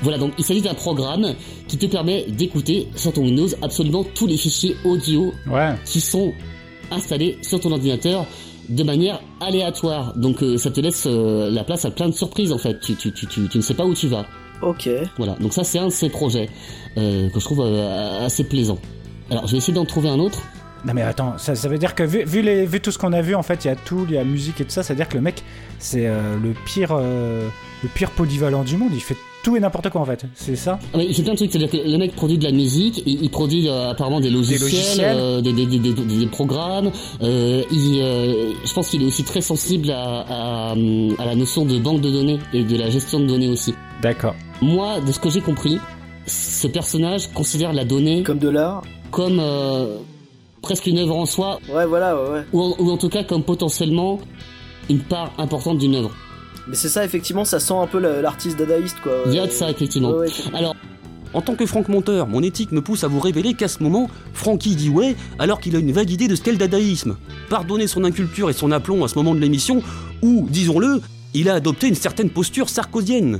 Voilà, donc il s'agit d'un programme qui te permet d'écouter sur ton Windows absolument tous les fichiers audio Ouais. qui sont installés sur ton ordinateur de manière aléatoire. Donc euh, ça te laisse euh, la place à plein de surprises en fait. Tu, tu, tu, tu, tu ne sais pas où tu vas. Ok. Voilà, donc ça c'est un de ces projets euh, que je trouve euh, assez plaisant. Alors je vais essayer d'en trouver un autre. Non mais attends, ça, ça veut dire que vu, vu, les, vu tout ce qu'on a vu, en fait, il y a tout, il y a musique et tout ça, ça veut dire que le mec, c'est euh, le pire, euh, le pire polyvalent du monde. Il fait tout et n'importe quoi en fait. C'est ça oui, fait plein de trucs, c'est-à-dire que le mec produit de la musique, il, il produit euh, apparemment des logiciels, logiciels. euh, des, des, des, des- des programmes. euh, il, euh, je pense qu'il est aussi très sensible à, à, à la notion de banque de données et de la gestion de données aussi. D'accord. Moi, de ce que j'ai compris, ce personnage considère la donnée comme de l'art, comme euh, presque une œuvre en soi, Ouais, voilà, ouais, ouais. ou en, ou en tout cas comme potentiellement une part importante d'une œuvre. Mais c'est ça, effectivement, ça sent un peu la- l'artiste dadaïste, quoi. Il y a de ça effectivement. Ouais, ouais. Alors, En tant que Franck Monteur, mon éthique me pousse à vous révéler qu'à ce moment, Francky dit ouais alors qu'il a une vague idée de ce qu'est le dadaïsme. Pardonnez son inculture et son aplomb à ce moment de l'émission, où, disons-le, il a adopté une certaine posture sarkozienne.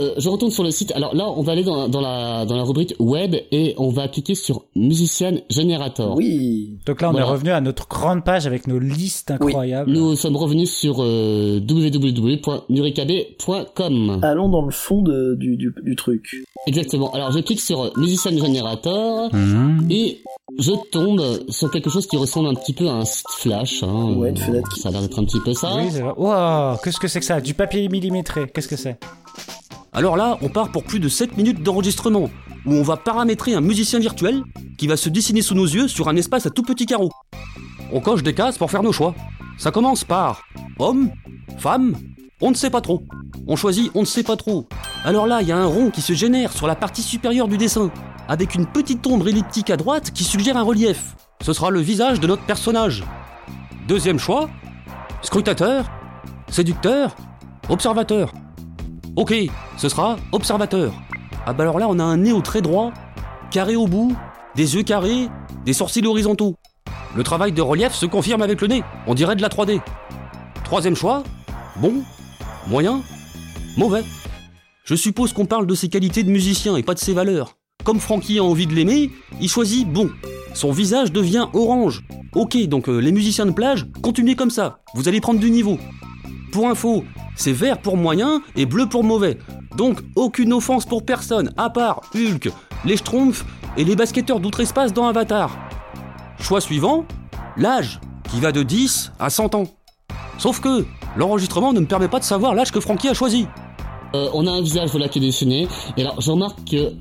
Euh, je retourne sur le site. Alors là, on va aller dans, dans la dans la rubrique web et on va cliquer sur Musician Generator. Oui. Donc là, on Voilà. est revenu à notre grande page avec nos listes incroyables. Nous sommes revenus sur euh, www.nurikabe.com. Allons dans le fond de- du, du, du truc. Exactement. Alors je clique sur Musician Generator et je tombe sur quelque chose qui ressemble un petit peu à un site flash. Hein. Ouais, une fenêtre Ça a l'air d'être un petit peu ça. Oui, c'est vrai. Wow, qu'est-ce que c'est que ça? Du papier millimétré, qu'est-ce que c'est? Alors là, on part pour plus de 7 minutes d'enregistrement, où on va paramétrer un musicien virtuel qui va se dessiner sous nos yeux sur un espace à tout petit carreau. On coche des cases pour faire nos choix. Ça commence par homme, femme, on ne sait pas trop. On choisit on ne sait pas trop. Alors là, il y a un rond qui se génère sur la partie supérieure du dessin, avec une petite ombre elliptique à droite qui suggère un relief. Ce sera le visage de notre personnage. Deuxième choix, scrutateur, séducteur, observateur. Ok, ce sera observateur. Ah bah alors là, on a un nez au trait droit, carré au bout, des yeux carrés, des sourcils horizontaux. Le travail de relief se confirme avec le nez, on dirait de la 3D. Troisième choix, bon, moyen, mauvais. Je suppose qu'on parle de ses qualités de musicien et pas de ses valeurs. Comme Francky a envie de l'aimer, il choisit bon. Son visage devient orange. Ok, donc euh, les musiciens de plage, continuez comme ça, vous allez prendre du niveau. Pour info, c'est vert pour moyen et bleu pour mauvais. Donc aucune offense pour personne, à part Hulk, les Schtroumpfs et les basketteurs d'outre-espace dans Avatar. Choix suivant, l'âge, qui va de 10 à 100 ans. Sauf que l'enregistrement ne me permet pas de savoir l'âge que Francky a choisi. Euh, on a un visage voilà qui est dessiné. Et alors je remarque que euh,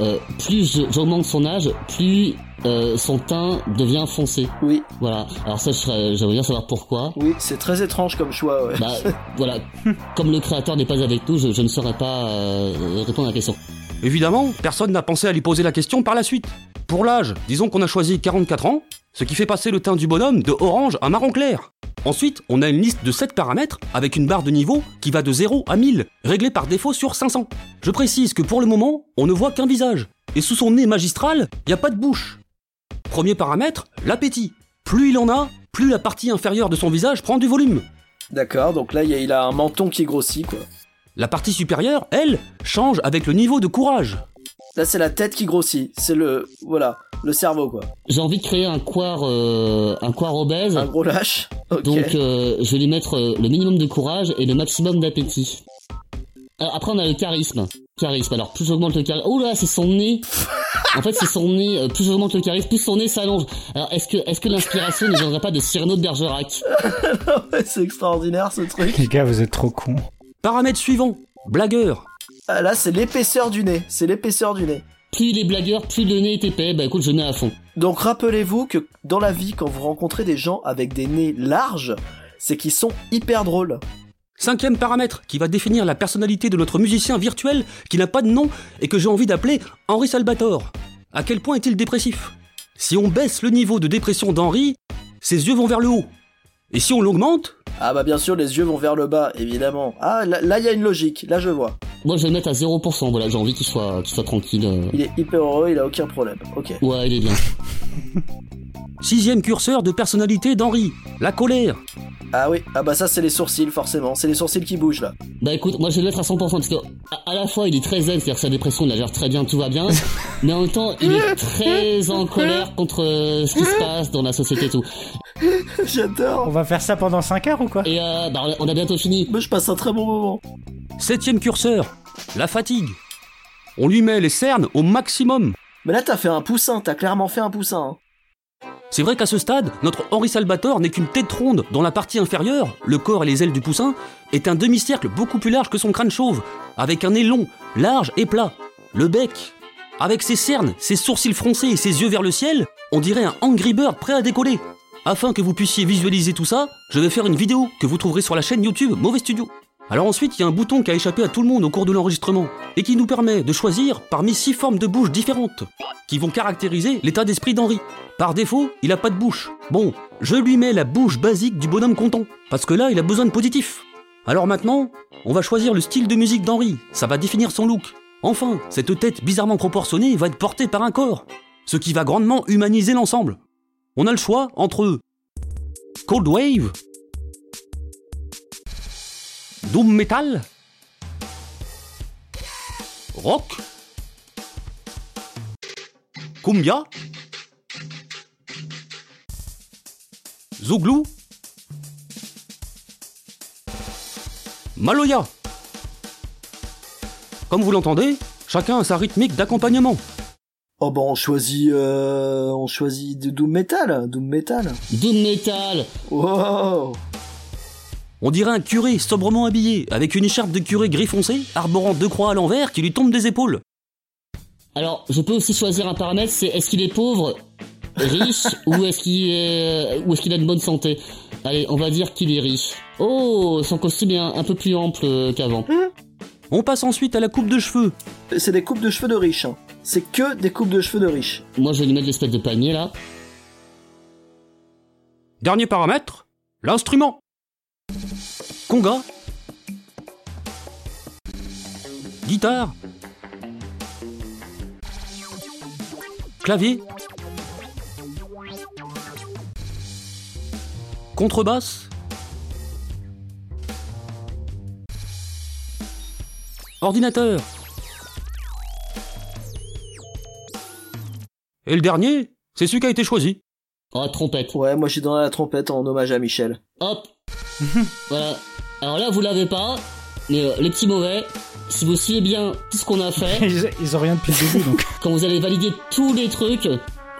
euh, plus je- j'augmente son âge, plus euh, son teint devient foncé. Oui. Voilà. Alors ça, je serais- j'aimerais bien savoir pourquoi. Oui, c'est très étrange comme choix, ouais. Bah voilà. Comme le créateur n'est pas avec nous, je, je ne saurais pas euh, répondre à la question. Évidemment, personne n'a pensé à lui poser la question par la suite. Pour l'âge, disons qu'on a choisi 44 ans, ce qui fait passer le teint du bonhomme de orange à marron clair. Ensuite, on a une liste de 7 paramètres avec une barre de niveau qui va de 0 à 1000, réglée par défaut sur 500. Je précise que pour le moment, on ne voit qu'un visage. Et sous son nez magistral, il n'y a pas de bouche. Premier paramètre, l'appétit. Plus il en a, plus la partie inférieure de son visage prend du volume. D'accord, donc là, il a un menton qui grossit, quoi. La partie supérieure, elle, change avec le niveau de courage. Là, c'est la tête qui grossit. C'est le, voilà, le cerveau, quoi. J'ai envie de créer un quart, euh, un quart obèse. Un gros lâche. Ok. Donc euh, je vais lui mettre euh, le minimum de courage et le maximum d'appétit. Alors, après on a le charisme. Charisme. Alors plus j'augmente le charisme. Oh là, c'est son nez. En fait, c'est son nez. Plus j'augmente le charisme, plus son nez s'allonge. Alors est-ce que est-ce que l'inspiration ne viendrait pas de Cyrano de Bergerac? C'est extraordinaire, ce truc. Les gars, vous êtes trop cons. Paramètre suivant, blagueur. Ah, là, c'est l'épaisseur du nez. C'est l'épaisseur du nez. Plus il est blagueur, plus le nez est épais. Bah écoute, je mets à fond. Donc, rappelez-vous que dans la vie, quand vous rencontrez des gens avec des nez larges, c'est qu'ils sont hyper drôles. Cinquième paramètre qui va définir la personnalité de notre musicien virtuel qui n'a pas de nom et que j'ai envie d'appeler Henri Salvatore. À quel point est-il dépressif? Si on baisse le niveau de dépression d'Henri, ses yeux vont vers le haut. Et si on l'augmente, Ah bah bien sûr, les yeux vont vers le bas, évidemment. Ah, là, là, il y a une logique. Là, je vois. Moi je vais le mettre à 0%. Voilà, j'ai envie qu'il soit, qu'il soit tranquille. euh. Il est hyper heureux, il a aucun problème. Ok. Ouais, il est bien. sixième curseur de personnalité d'Henri, la colère. Ah oui, ah bah ça, c'est les sourcils, forcément. C'est les sourcils qui bougent, là. Bah écoute, moi je vais le mettre à 100% parce que à, à la fois il est très zen, c'est-à-dire que sa dépression il la gère très bien, tout va bien, mais en même temps il est très en colère contre euh, ce qui se passe dans la société et tout. J'adore. On va faire ça pendant 5 heures ou quoi? Et euh, bah on a bientôt fini. Moi, je passe un très bon moment. Septième curseur, la fatigue. On lui met les cernes au maximum. Mais là, t'as fait un poussin. T'as clairement fait un poussin. hein. C'est vrai qu'à ce stade, notre Henri Salvatore n'est qu'une tête ronde dont la partie inférieure, le corps et les ailes du poussin, est un demi-cercle beaucoup plus large que son crâne chauve, avec un nez long, large et plat. Le bec, avec ses cernes, ses sourcils froncés et ses yeux vers le ciel, on dirait un Angry Bird prêt à décoller. Afin que vous puissiez visualiser tout ça, je vais faire une vidéo que vous trouverez sur la chaîne YouTube Mauvais Studio. Alors ensuite, il y a un bouton qui a échappé à tout le monde au cours de l'enregistrement et qui nous permet de choisir parmi six formes de bouche différentes qui vont caractériser l'état d'esprit d'Henri. Par défaut, il a pas de bouche. Bon, je lui mets la bouche basique du bonhomme content parce que là, il a besoin de positif. Alors maintenant, on va choisir le style de musique d'Henri, ça va définir son look. Enfin, cette tête bizarrement proportionnée va être portée par un corps, ce qui va grandement humaniser l'ensemble. On a le choix entre Cold Wave, Doom Metal, Rock, Cumbia, Zouglou, Maloya? Comme vous l'entendez, chacun a sa rythmique d'accompagnement. Oh bah on choisit, euh, on choisit du Doom Metal, Doom Metal. Doom Metal Wow On dirait un curé sobrement habillé, avec une écharpe de curé gris foncé, arborant deux croix à l'envers qui lui tombent des épaules. Alors je peux aussi choisir un paramètre, c'est est-ce qu'il est pauvre, riche ou est-ce qu'il est ou est-ce qu'il a une bonne santé? Allez, on va dire qu'il est riche. Oh, son costume est un, un peu plus ample euh, qu'avant. On passe ensuite à la coupe de cheveux. C'est des coupes de cheveux de riches. hein. C'est que des coupes de cheveux de riches. Moi je vais lui mettre l'espèce de panier là. Dernier paramètre, l'instrument. Conga. Guitare. Clavier. Contrebasse. Ordinateur. Et le dernier, c'est celui qui a été choisi. Oh, trompette. Ouais, moi j'ai donné la trompette en hommage à Michel. Hop Voilà. Alors là, vous l'avez pas, mais euh, les petits mauvais, si vous suivez bien tout ce qu'on a fait, ils, ils ont rien depuis le début donc. quand vous allez valider tous les trucs,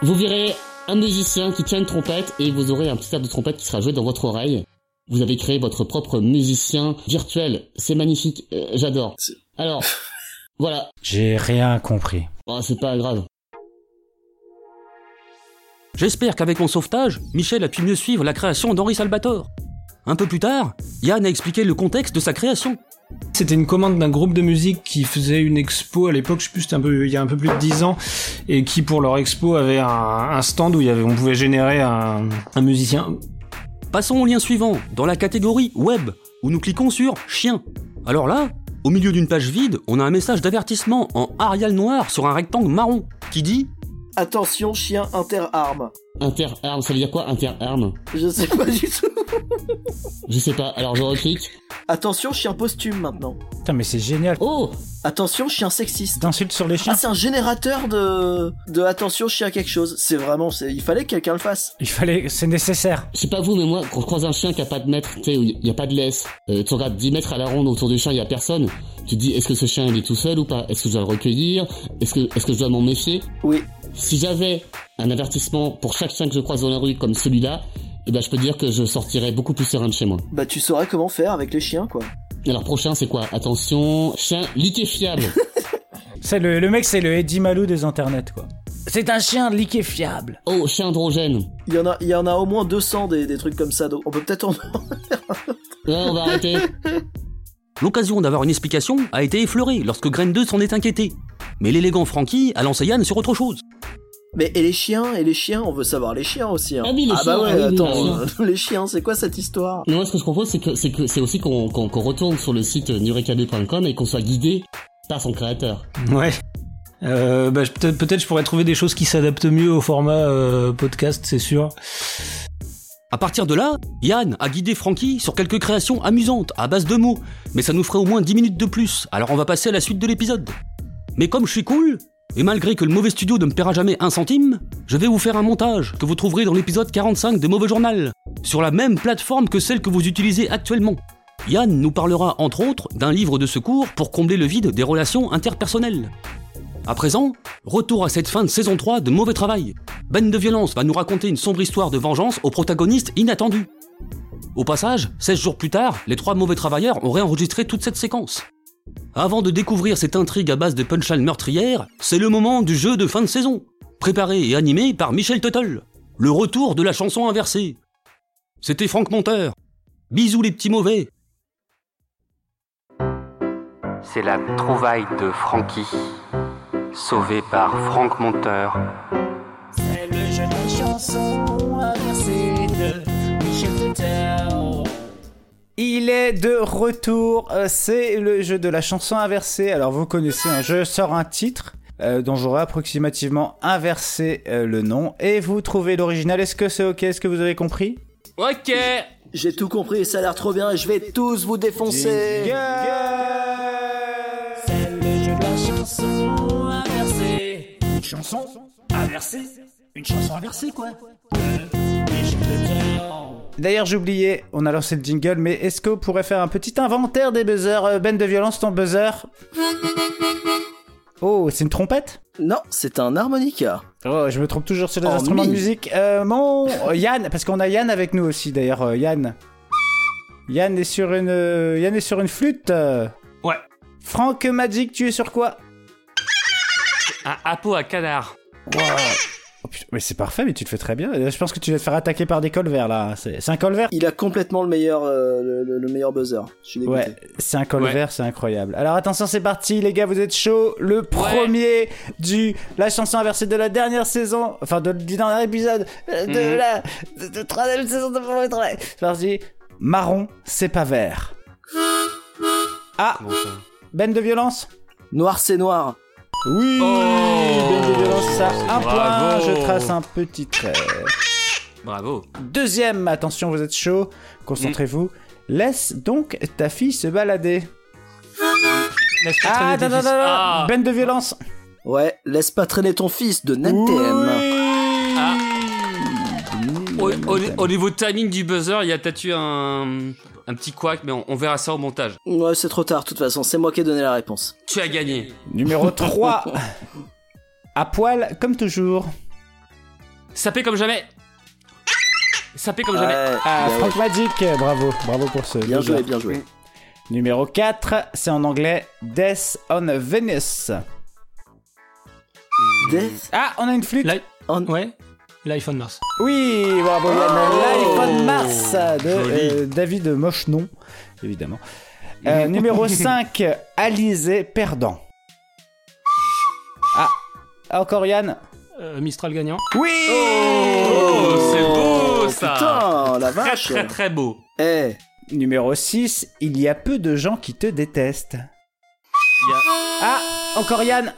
vous verrez un musicien qui tient une trompette et vous aurez un petit air de trompette qui sera joué dans votre oreille. Vous avez créé votre propre musicien virtuel. C'est magnifique. Euh, J'adore. Alors, voilà. J'ai rien compris. Oh, c'est pas grave. J'espère qu'avec mon sauvetage, Michel a pu mieux suivre la création d'Henri Salvatore. Un peu plus tard, Yann a expliqué le contexte de sa création. C'était une commande d'un groupe de musique qui faisait une expo à l'époque, je sais plus, c'était un peu, il y a un peu plus de 10 ans, et qui pour leur expo avait un, un stand où il y avait, on pouvait générer un, un musicien. Passons au lien suivant, dans la catégorie Web, où nous cliquons sur Chien. Alors là, au milieu d'une page vide, on a un message d'avertissement en Arial noir sur un rectangle marron qui dit Attention, chien interarme. Interarme, ça veut dire quoi interarme? Je sais pas du tout. Je sais pas, alors je reclique. Attention, chien posthume maintenant. Putain, mais c'est génial. Oh Attention, chien sexiste. D'insultes sur les chiens. Ah, c'est un générateur de de attention, chien quelque chose. C'est vraiment, c'est, il fallait que quelqu'un le fasse. Il fallait, c'est nécessaire. Je sais pas vous, mais moi, quand je croise un chien qui a pas de maître, tu sais, où il y a pas de laisse, euh, tu regardes 10 mètres à la ronde autour du chien, il y a personne. Tu te dis, est-ce que ce chien il est tout seul ou pas? Est-ce que je dois le recueillir? Est-ce que, est-ce que je dois m'en méfier? Oui. Si j'avais un avertissement pour chaque chien que je croise dans la rue comme celui-là, eh ben je peux dire que je sortirais beaucoup plus serein de chez moi. Bah, tu saurais comment faire avec les chiens, quoi. Alors prochain, c'est quoi? Attention, chien liquéfiable. C'est le, le mec, c'est le Eddie Malou des internets, quoi. C'est un chien liquéfiable. Oh, chien androgène. Il y en a, il y en a au moins 200 des, des trucs comme ça. Donc on peut peut-être en. Ouais, on va arrêter. L'occasion d'avoir une explication a été effleurée lorsque Grain 2 s'en est inquiété. Mais l'élégant Frankie a lancé Yann sur autre chose. Mais et les chiens et les chiens, on veut savoir les chiens aussi. Hein. Ah oui, les bah chiens, ouais, ah oui, oui, attends, les chiens, c'est quoi cette histoire? Non, moi, ce que je propose, c'est que c'est que c'est aussi qu'on retourne sur le site nurekade.com et qu'on soit guidé par son créateur. Ouais. Euh, bah, je- peut-être, peut-être je pourrais trouver des choses qui s'adaptent mieux au format euh, podcast, c'est sûr. À partir de là, Yann a guidé Frankie sur quelques créations amusantes à base de mots, mais ça nous ferait au moins 10 minutes de plus, alors on va passer à la suite de l'épisode. Mais comme je suis cool, et malgré que le mauvais studio ne me paiera jamais un centime, je vais vous faire un montage que vous trouverez dans l'épisode 45 de Mauvais Journal, sur la même plateforme que celle que vous utilisez actuellement. Yann nous parlera entre autres d'un livre de secours pour combler le vide des relations interpersonnelles. À présent, retour à cette fin de saison 3 de Mauvais Travail. Ben de Violence va nous raconter une sombre histoire de vengeance au protagoniste inattendu. Au passage, 16 jours plus tard, les trois mauvais travailleurs ont réenregistré toute cette séquence. Avant de découvrir cette intrigue à base de punchline meurtrière, c'est le moment du jeu de fin de saison, préparé et animé par Michel Tuttle. Le retour de la chanson inversée. C'était Franck Monteur. Bisous les petits mauvais. C'est la trouvaille de Frankie, sauvé par Franck Monteur. C'est le jeu de chansons Il est de retour, euh, c'est le jeu de la chanson inversée. Alors vous connaissez un jeu, sort un titre euh, dont j'aurai approximativement inversé euh, le nom et vous trouvez l'original. Est-ce que c'est ok? Est-ce que vous avez compris? Ok J'ai tout compris, ça a l'air trop bien et je vais tous vous défoncer. C'est le jeu de la chanson inversée. Une chanson inversée Une chanson inversée, quoi Euh. D'ailleurs j'ai oublié, on a lancé le jingle, mais est-ce que vous pourrez faire un petit inventaire des buzzers Euh, Ben de violence, ton buzzer Oh, c'est une trompette? Non, c'est un harmonica. Oh, je me trompe toujours sur les Oh, instruments de musique. Euh, mon Yann, parce qu'on a Yann avec nous aussi d'ailleurs. euh, Yann. Yann est sur une, euh, Yann est sur une flûte. euh. Ouais. Franck Magic, tu es sur quoi? Un hapeau à canard. Oh, putain, mais c'est parfait, mais tu le fais très bien. Euh, Je pense que tu vas te faire attaquer par des colverts là. C'est un colvert? Il a complètement le meilleur, euh, le, le- le meilleur buzzer. Je suis dégoûté. Ouais, c'est un colvert, c'est incroyable. Alors attention, c'est parti, les gars, vous êtes chauds. Le premier du la chanson inversée de la dernière saison, enfin de, du dernier épisode euh, de Mhm. la de, de troisième saison de Mauvais Travail. C'est parti. Marron, c'est pas vert. Ah, Ben de violence? Noir, c'est noir. Oui. Ben de violence, ça un Bravo. point. Je trace un petit trait. Bravo. Deuxième, attention, vous êtes chaud. Concentrez-vous. Laisse donc ta fille se balader. Laisse pas Ah, traîner tes fils. Ah. Ben de violence. Ouais, laisse pas traîner ton fils de NTM. Ah. Au, au- au niveau timing du buzzer, il y a peut-être eu un, un petit couac, mais on, on verra ça au montage. Ouais, c'est trop tard, de toute façon, c'est moi qui ai donné la réponse. Tu as gagné. Numéro 3. à poil, comme toujours. Sapé comme jamais. sapé comme jamais. Ah, bah Frank ouais. Magic, bravo, bravo pour ce. Bien joué, bien joué. Numéro 4, c'est en anglais Death on Venice. Death? Ah, on a une flûte on... Ouais. L'iPhone Mars. Oui, bravo Yann. Oh L'iPhone Mars de Joli. euh, David Mochenon, évidemment. Euh, numéro 5, Alizé Perdant. Ah, encore Yann? Euh, Mistral gagnant. Oui Oh, c'est beau ça. Putain, la Très vache très très beau. Eh, Numéro 6, il y a peu de gens qui te détestent. Il y a- Ah, encore Yann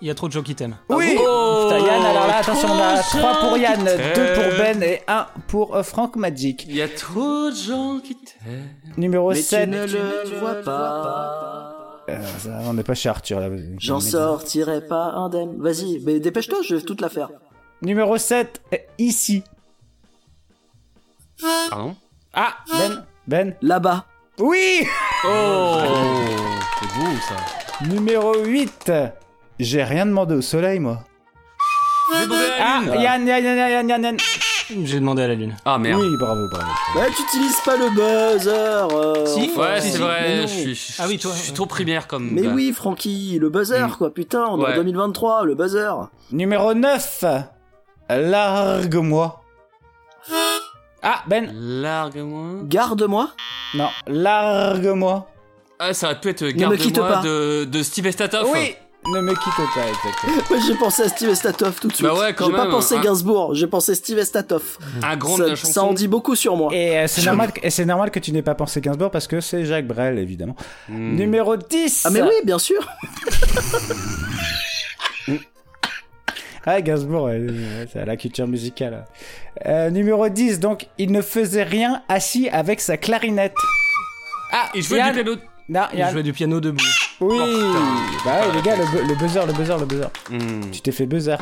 Il y a trop de gens qui t'aiment. Oui Oh, Putain, Yann, alors là, attention, on a trop 3 pour Yann, gens 2 qui pour. Ben et 1 pour euh, Frank Magic. Il y a trop de gens qui t'aiment. Numéro mais tu 7. ne le vois pas. Euh, ça, on n'est pas chez Arthur là. J'en sortirai pas indemne. Vas-y, mais dépêche-toi, je vais toute la faire. Numéro 7, euh, ici. Pardon? Ah, Ben Ben Là-bas. Oui Oh, c'est beau ça. Numéro 8, j'ai rien demandé au soleil moi. J'ai demandé à la Ah, lune. Yann, Yann, Yann, Yann, Yann, Yann. J'ai demandé à la lune. Ah merde. Oui, bravo, bravo. Ouais, tu utilises pas le buzzer. euh, Si. enfin, Ouais, Si, c'est si, vrai. Je suis, je Ah oui, toi, je suis trop primaire comme. Mais gars. oui, Francky, le buzzer, Mm. quoi. Putain, on est Ouais. en 2023, le buzzer. Numéro 9, largue-moi. Ah, Ben Largue-moi. Garde-moi. Non, largue-moi. Ah, ça aurait pu être Garde-moi de, de Steve Estatoff. Oui Ne me quitte pas, exactement. J'ai pensé à Steve Estatoff tout de suite. Bah ouais, quand J'ai pas pensé hein. Gainsbourg, j'ai pensé Steve Estatoff. Un grand de la Ça, chanson. ça en dit beaucoup sur moi. Et euh, c'est normal, que- et c'est normal que tu n'aies pas pensé Gainsbourg parce que c'est Jacques Brel, évidemment. Hmm. Numéro 10 Ah mais oui, bien sûr. Ah, Gainsbourg, c'est à la culture musicale. Euh, numéro 10, donc, il ne faisait rien assis avec sa clarinette. Ah, Il jouait Yann. du piano. Non, Il Yann. jouait du piano debout. Oui Oh. Bah ouais, les gars, le, le buzzer, le buzzer, le buzzer. Hmm. Tu t'es fait buzzer.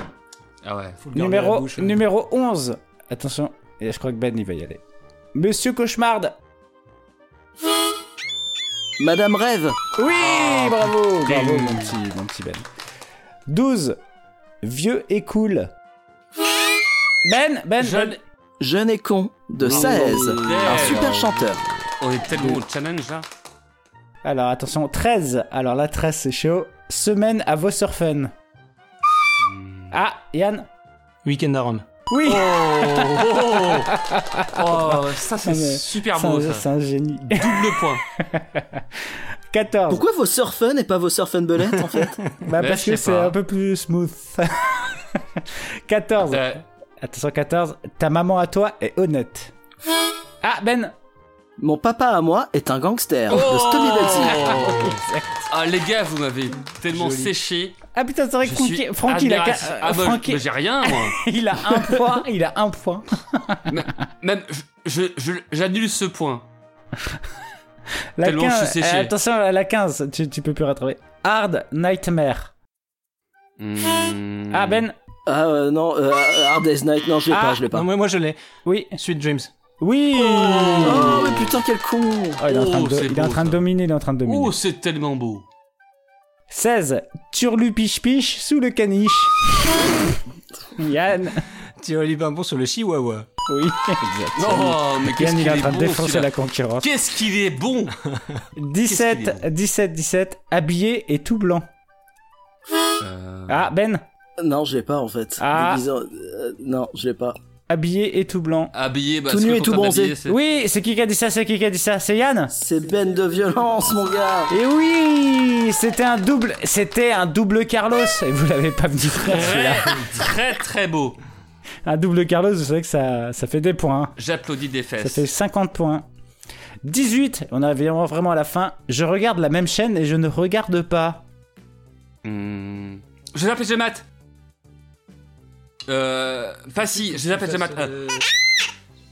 Ah ouais. Faut le la Numéro, bouche, numéro 11. Attention, et je crois que Ben, il va y aller. Monsieur Cauchemarde. Madame Rêve. Oui, bravo, bravo, ding. mon petit, mon petit Ben. 12. Vieux et cool. Ben, Ben, Jeune- Ben. Jeune et con de Saez. Un super chanteur. On est tellement au challenge là. Alors, attention, 13. Alors là, 13, c'est chaud. Semaine à vos surfen. Ah, Yann Weekend à Rome. Oui Oh, oh, ça c'est Ah, mais super c'est beau un- ça. C'est un génie. Double point. 14. Pourquoi vos surfun et pas vos surfun bellettes en fait? Bah, parce que c'est un peu plus smooth. 14. Euh, Attention, 14. Ta maman à toi est honnête. Ah, Ben Mon papa à moi est un gangster Oh de. Ah les gars, vous m'avez tellement séché. Ah putain, c'est vrai Je que Francky, suis Francky, il a, Ah bah, mais j'ai rien moi. il a un point, il a un point. Même je je- j'annule ce point. La Tellement je 15, suis séché. euh, attention, à la 15, tu, tu peux plus rattraper. Hard Nightmare. Hmm. Ah, Ben Ah euh, non, euh, Hard Day's Night, non je l'ai Ah, pas, je l'ai pas. Non, moi, moi je l'ai. Oui. Sweet Dreams. Oui Oh mais putain quel con Oh, il est en train, Oh, de, c'est il est en beau, train de ça. dominer, il est en train de dominer. Oh, c'est tellement beau. 16. Turlupiche-piche sous le caniche. Yann. Olivier sur le chihuahua. Oui, exactement. Oh, mais qu'est-ce Yann, il qu'il est en train de défoncer la concurrence. Qu'est-ce qu'il est bon 17, 17, 17. Habillé et tout blanc. Euh, Ah, Ben. Non je l'ai pas en fait. Ah. Euh, non je l'ai pas. Habillé et tout blanc. Habillé, bah, Tout nu et tout bronzé. Oui, c'est qui qui a dit ça C'est qui qui a dit ça? C'est Yann C'est Ben de violence mon gars. Et oui C'était un double C'était un double Carlos Et vous l'avez pas dit frère celui-là. Très, très très beau. Un double Carlos, vous savez que ça, ça fait des points. hein. J'applaudis des Ça fesses. fait 50 points. 18, on arrive vraiment- vraiment à la fin. Je regarde la même chaîne et je ne regarde pas. Hmm. Je zappe et je mate. Euh. Pas si, je zappe et je mate. Euh,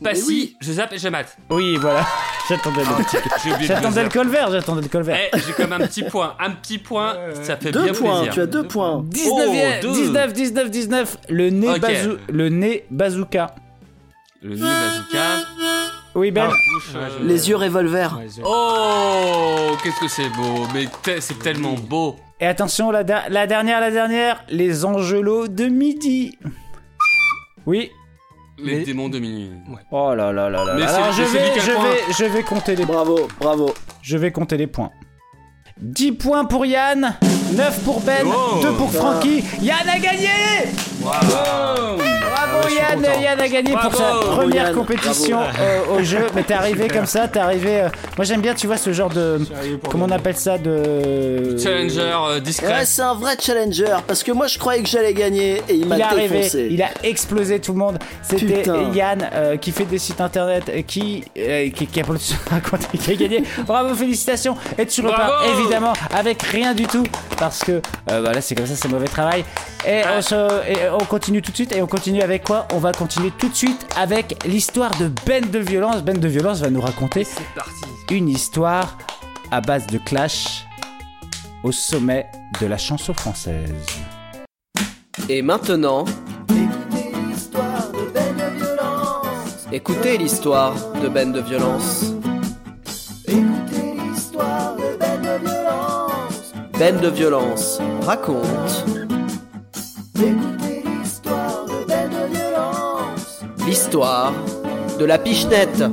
Pas Mais si, oui. je zappe et je mate. Oui, voilà. J'attendais le, de j'attendais le buzzer. col vert, j'attendais le col vert. Eh, j'ai même un petit point. Un petit point, ça fait Deux bien points, plaisir. tu as deux points. 19, Oh, deux. 19, 19, 19. Le nez, bazou- le nez bazooka. Le nez bazooka. Oui, Ben. bouche, euh, Les yeux revolver. Oh, qu'est-ce que c'est beau. Mais te- c'est tellement beau. Et attention, la, la dernière, la dernière. Les angelots de midi. Oui. Les Mais- démons de minuit. Oh là là là là. Mais Alors je vais, je vais, je vais compter les Bravo, bravo. Je vais compter les points. 10 points pour Yann, 9 pour Ben, Oh. 2 pour Francky. Yann a gagné Bravo Bravo Yann, Yann a gagné pour sa première Yann, compétition euh, au jeu. Mais t'es arrivé comme ça, t'es arrivé. euh, Moi j'aime bien, tu vois, ce genre de. Comment on appelle ça de. Challenger euh, discret. Ouais, c'est un vrai challenger parce que moi je croyais que j'allais gagner et il m'a Il est arrivé, défoncé. il a explosé tout le monde. C'était. Yann euh, qui fait des sites internet, qui, euh, qui, qui a raconté qui a gagné. Bravo, félicitations. Et tu repars Bravo. évidemment avec rien du tout parce que euh, voilà, c'est comme ça, c'est mauvais travail. Et on, se- et on continue tout de suite et on continue avec quoi On va continuer tout de suite avec l'histoire de Ben de Violence. Ben de Violence va nous raconter une histoire à base de clash au sommet de la chanson française. Et maintenant, écoutez l'histoire de Ben de Violence. Ben de Violence raconte l'histoire de la pichenette.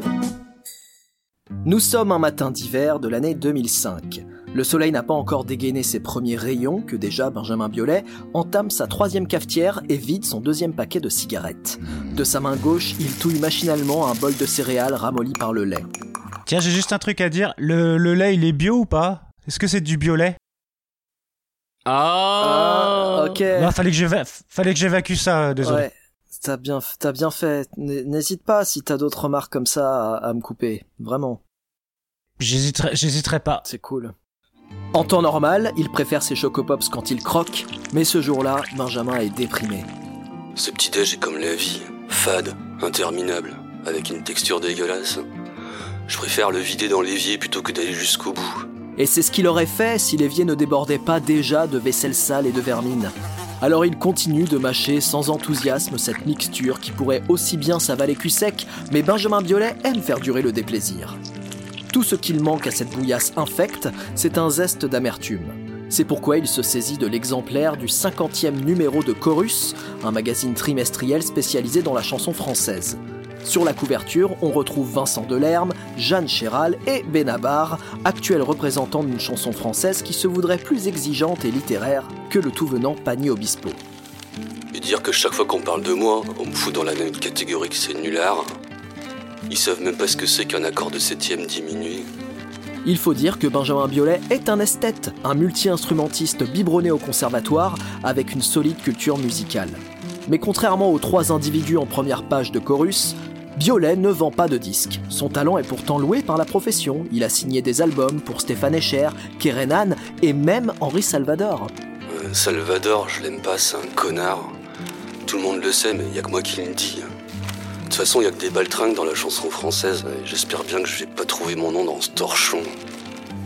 Nous sommes un matin d'hiver de l'année 2005. Le soleil n'a pas encore dégainé ses premiers rayons que déjà Benjamin Biolay entame sa troisième cafetière et vide son deuxième paquet de cigarettes. De sa main gauche, il touille machinalement un bol de céréales ramolli par le lait. Tiens, j'ai juste un truc à dire. Le, le lait, il est bio ou pas? Est-ce que c'est du bio-lait Ah, ok. Non, fallait que j'éva- fallait que j'évacue ça, euh, désolé. Ouais, t'as bien, t'as bien fait. N'hésite pas si t'as d'autres remarques comme ça à, à me couper. Vraiment, J'hésiterai, j'hésiterai pas. c'est cool. En temps normal, il préfère ses chocopops quand il croque, mais ce jour-là, Benjamin est déprimé. Ce petit déj est comme la vie, fade, interminable, avec une texture dégueulasse. Je préfère le vider dans l'évier plutôt que d'aller jusqu'au bout. Et c'est ce qu'il aurait fait si l'évier ne débordait pas déjà de vaisselle sale et de vermine. Alors il continue de mâcher sans enthousiasme cette mixture qui pourrait aussi bien s'avaler cul sec, mais Benjamin Biolay aime faire durer le déplaisir. Tout ce qu'il manque à cette bouillasse infecte, c'est un zeste d'amertume. C'est pourquoi il se saisit de l'exemplaire du 50e numéro de Chorus, un magazine trimestriel spécialisé dans la chanson française. Sur la couverture, on retrouve Vincent Delerme, Jeanne Chéral et Benabar, actuels représentants d'une chanson française qui se voudrait plus exigeante et littéraire que le tout venant Pagny Obispo. Et dire que chaque fois qu'on parle de moi, on me fout dans la même catégorie que c'est nulard. Ils savent même pas ce que c'est qu'un accord de septième diminué. Il faut dire que Benjamin Biolay est un esthète, un multi-instrumentiste biberonné au conservatoire avec une solide culture musicale. Mais contrairement aux trois individus en première page de Chorus, Biolay ne vend pas de disques. Son talent est pourtant loué par la profession. Il a signé des albums pour Stéphane Echer, Kerenan et même Henri Salvador. Euh, Salvador, je l'aime pas, c'est un connard. Tout le monde le sait, mais y a que moi qui le dis. De toute façon, y a que des baltringues dans la chanson française, j'espère bien que je vais pas trouver mon nom dans ce torchon.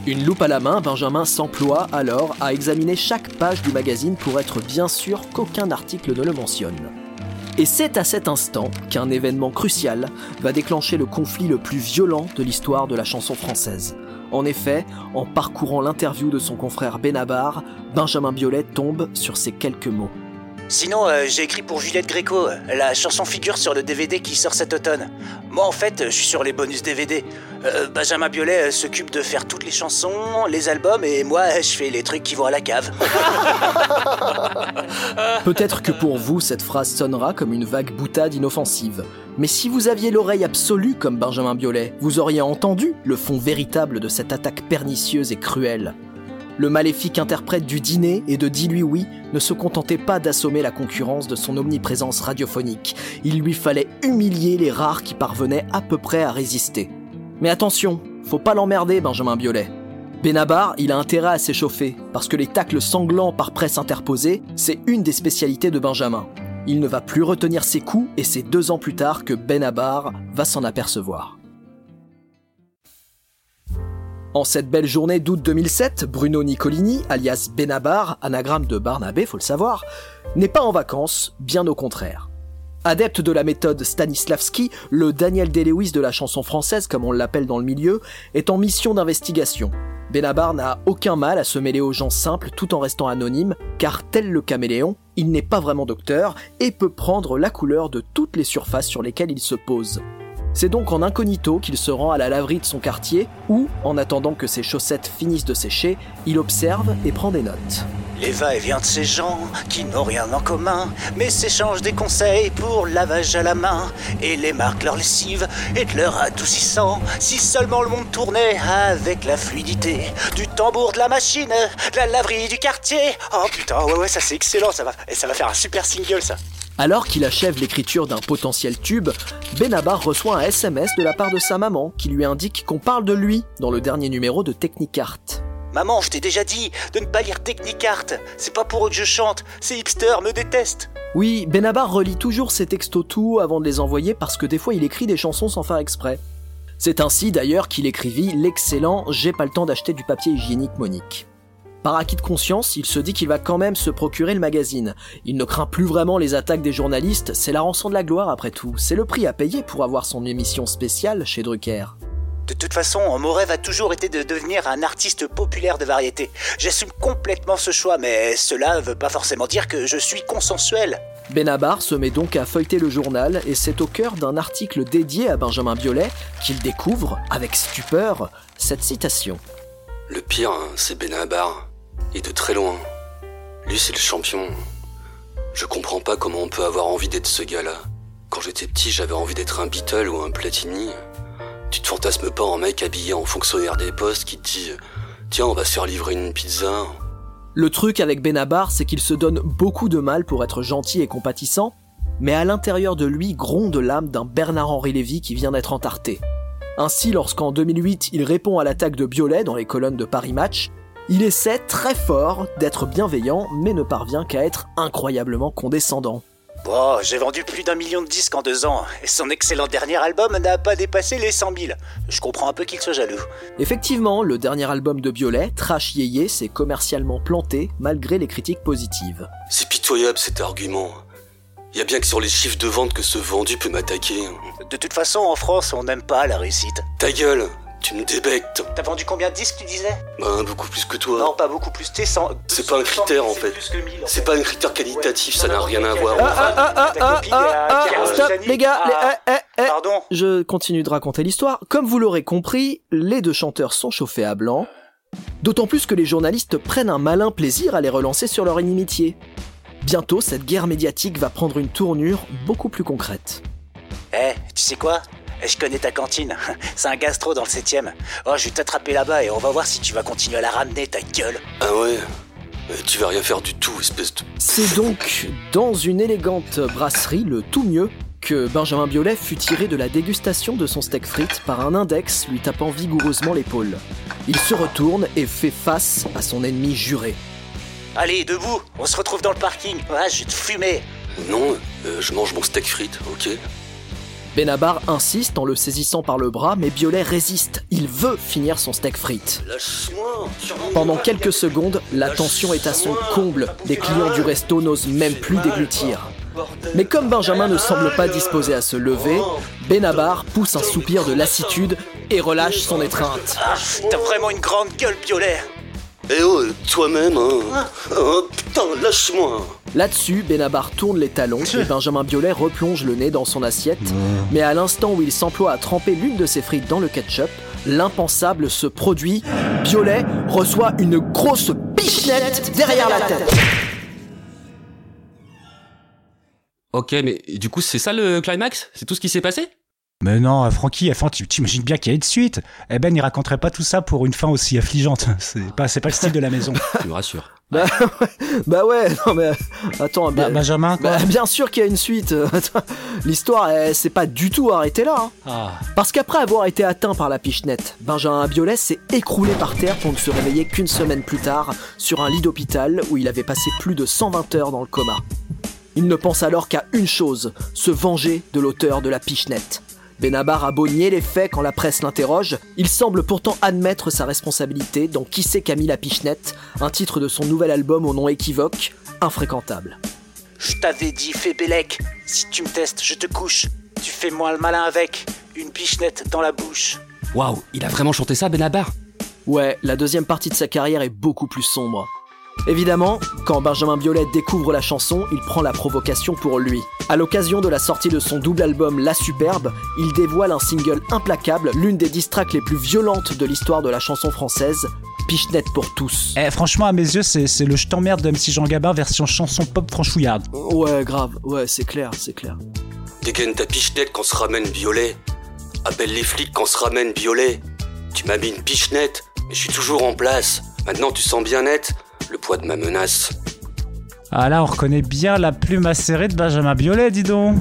Une loupe à la main, Benjamin s'emploie alors à examiner chaque page du magazine pour être bien sûr qu'aucun article ne le mentionne. Et c'est à cet instant qu'un événement crucial va déclencher le conflit le plus violent de l'histoire de la chanson française. En effet, en parcourant l'interview de son confrère Benabar, Benjamin Biolay tombe sur ces quelques mots. Sinon, euh, j'ai écrit pour Juliette Gréco. La chanson figure sur le DVD qui sort cet automne. Moi, en fait, je suis sur les bonus DVD. Euh, Benjamin Biolay euh, s'occupe de faire toutes les chansons, les albums, et moi, je fais les trucs qui vont à la cave. Peut-être que pour vous, cette phrase sonnera comme une vague boutade inoffensive. Mais si vous aviez l'oreille absolue comme Benjamin Biolay, vous auriez entendu le fond véritable de cette attaque pernicieuse et cruelle. Le maléfique interprète du dîner et de Dis-lui oui ne se contentait pas d'assommer la concurrence de son omniprésence radiophonique. Il lui fallait humilier les rares qui parvenaient à peu près à résister. Mais attention, faut pas l'emmerder, Benjamin Biolay. Benabar, il a intérêt à s'échauffer, parce que les tacles sanglants par presse interposée, c'est une des spécialités de Benjamin. Il ne va plus retenir ses coups, et c'est deux ans plus tard que Benabar va s'en apercevoir. En cette belle journée d'août 2007, Bruno Nicolini, alias Benabar, anagramme de Barnabé, faut le savoir, n'est pas en vacances, bien au contraire. Adepte de la méthode Stanislavski, le Daniel Day-Lewis de la chanson française, comme on l'appelle dans le milieu, est en mission d'investigation. Benabar n'a aucun mal à se mêler aux gens simples tout en restant anonyme, car tel le caméléon, il n'est pas vraiment docteur et peut prendre la couleur de toutes les surfaces sur lesquelles il se pose. C'est donc en incognito qu'il se rend à la laverie de son quartier, où, en attendant que ses chaussettes finissent de sécher, il observe et prend des notes. Les va-et-vient de ces gens qui n'ont rien en commun, mais s'échangent des conseils pour lavage à la main, et les marquent leur lessive et de leur adoucissant. Si seulement le monde tournait avec la fluidité du tambour de la machine, de la laverie du quartier. Oh putain, ouais, ouais, ça c'est excellent, ça va, et ça va faire un super single ça. Alors qu'il achève l'écriture d'un potentiel tube, Benabar reçoit un SMS de la part de sa maman qui lui indique qu'on parle de lui dans le dernier numéro de Technicart. Maman, je t'ai déjà dit de ne pas lire Technicart. C'est pas pour eux que je chante. Ces hipsters me détestent. Oui, Benabar relit toujours ses textos tout avant de les envoyer parce que des fois il écrit des chansons sans faire exprès. C'est ainsi d'ailleurs qu'il écrivit l'excellent J'ai pas le temps d'acheter du papier hygiénique Monique. Par acquis de conscience, il se dit qu'il va quand même se procurer le magazine. Il ne craint plus vraiment les attaques des journalistes, c'est la rançon de la gloire après tout. C'est le prix à payer pour avoir son émission spéciale chez Drucker. De toute façon, mon rêve a toujours été de devenir un artiste populaire de variété. J'assume complètement ce choix, mais cela ne veut pas forcément dire que je suis consensuel. Benabar se met donc à feuilleter le journal et c'est au cœur d'un article dédié à Benjamin Biolay qu'il découvre, avec stupeur, cette citation. Le pire, c'est Benabar. Et de très loin. Lui, c'est le champion. Je comprends pas comment on peut avoir envie d'être ce gars-là. Quand j'étais petit, j'avais envie d'être un Beatle ou un Platini. Tu te fantasmes pas en mec habillé en fonctionnaire des postes qui te dit Tiens, on va se faire livrer une pizza. Le truc avec Benabar, c'est qu'il se donne beaucoup de mal pour être gentil et compatissant, mais à l'intérieur de lui gronde l'âme d'un Bernard-Henri Lévy qui vient d'être entarté. Ainsi, lorsqu'en 2008, il répond à l'attaque de Biolay dans les colonnes de Paris Match, il essaie très fort d'être bienveillant, mais ne parvient qu'à être incroyablement condescendant. Bon, j'ai vendu plus d'un million de disques en deux ans, et son excellent dernier album n'a pas dépassé les 100 000. Je comprends un peu qu'il soit jaloux. Effectivement, le dernier album de Biolay, Trash Yéyé, s'est commercialement planté malgré les critiques positives. C'est pitoyable cet argument. Y a bien que sur les chiffres de vente que ce vendu peut m'attaquer. De toute façon, en France, on n'aime pas la réussite. Ta gueule tu me débectes. T'as vendu combien de disques, tu disais? Bah, beaucoup plus que toi. Non, pas beaucoup plus. T'es 100. C'est pas un critère en fait. C'est pas un critère qualitatif, ça n'a rien à voir. Ah, ah, ah, ah, ah, ah, stop, les gars, les, eh, eh, eh. Pardon Je continue de raconter l'histoire. Comme vous l'aurez compris, les deux chanteurs sont chauffés à blanc. D'autant plus que les journalistes prennent un malin plaisir à les relancer sur leur inimitié. Bientôt, cette guerre médiatique va prendre une tournure beaucoup plus concrète. Eh, tu sais quoi? Je connais ta cantine. C'est un gastro dans le 7 Oh, je vais t'attraper là-bas et on va voir si tu vas continuer à la ramener, ta gueule. Ah ouais Tu vas rien faire du tout, espèce de. C'est donc dans une élégante brasserie, le tout mieux, que Benjamin Biolay fut tiré de la dégustation de son steak frites par un index lui tapant vigoureusement l'épaule. Il se retourne et fait face à son ennemi juré. Allez, debout, on se retrouve dans le parking. Ah, je vais te fumer. Non, euh, je mange mon steak frites, ok Benabar insiste en le saisissant par le bras, mais Biolay résiste. Il veut finir son steak frites. Pendant quelques secondes, la tension est à son comble. Les clients du resto n'osent même plus déglutir. Mais comme Benjamin ne semble pas disposé à se lever, Benabar pousse un soupir de lassitude et relâche son étreinte. Ah, T'as vraiment une grande gueule, Biolay Eh oh, toi-même, hein Oh putain, lâche-moi Là-dessus, Benabar tourne les talons et Benjamin Biolay replonge le nez dans son assiette. Mais à l'instant où il s'emploie à tremper l'une de ses frites dans le ketchup, l'impensable se produit. Biolay reçoit une grosse pichenette derrière la tête. Ok, mais du coup, c'est ça le climax? C'est tout ce qui s'est passé? Mais non, Francky, enfin, tu t'imagines bien qu'il y a une suite. Eh ben, il raconterait pas tout ça pour une fin aussi affligeante. C'est pas, c'est pas le style de la maison. tu me rassures. Bah, ouais, bah ouais, non mais attends, bah, Benjamin, quoi. Bah, bien sûr qu'il y a une suite. L'histoire, elle s'est pas du tout arrêtée là. Hein. Ah. Parce qu'après avoir été atteint par la pichenette, Benjamin Biolay s'est écroulé par terre pour ne se réveiller qu'une semaine plus tard sur un lit d'hôpital où il avait passé plus de 120 heures dans le coma. Il ne pense alors qu'à une chose, se venger de l'auteur de la pichenette. Benabar a beau nier les faits quand la presse l'interroge, il semble pourtant admettre sa responsabilité dans Qui c'est Camille la Pichenette, un titre de son nouvel album au nom équivoque, Infréquentable. Je t'avais dit, fais Bélec. Si tu me testes, je te couche. Tu fais moi le malin avec. Une pichenette dans la bouche. Waouh, il a vraiment chanté ça, Benabar? Ouais, la deuxième partie de sa carrière est beaucoup plus sombre. Évidemment, quand Benjamin Biolay découvre la chanson, il prend la provocation pour lui. À l'occasion de la sortie de son double album La Superbe, il dévoile un single implacable, l'une des distracts les plus violentes de l'histoire de la chanson française, Pichenette pour tous. Eh, franchement, à mes yeux, c'est c'est le je t'emmerde de MC Jean Gabin version chanson pop franchouillarde. Ouais, grave, ouais, c'est clair, c'est clair. Dégaine ta pichenette quand se ramène violet. Appelle les flics quand se ramène violet. Tu m'as mis une pichenette, mais je suis toujours en place. Maintenant tu sens bien net le poids de ma menace. Ah là, on reconnaît bien la plume acérée de Benjamin Biolay, dis donc.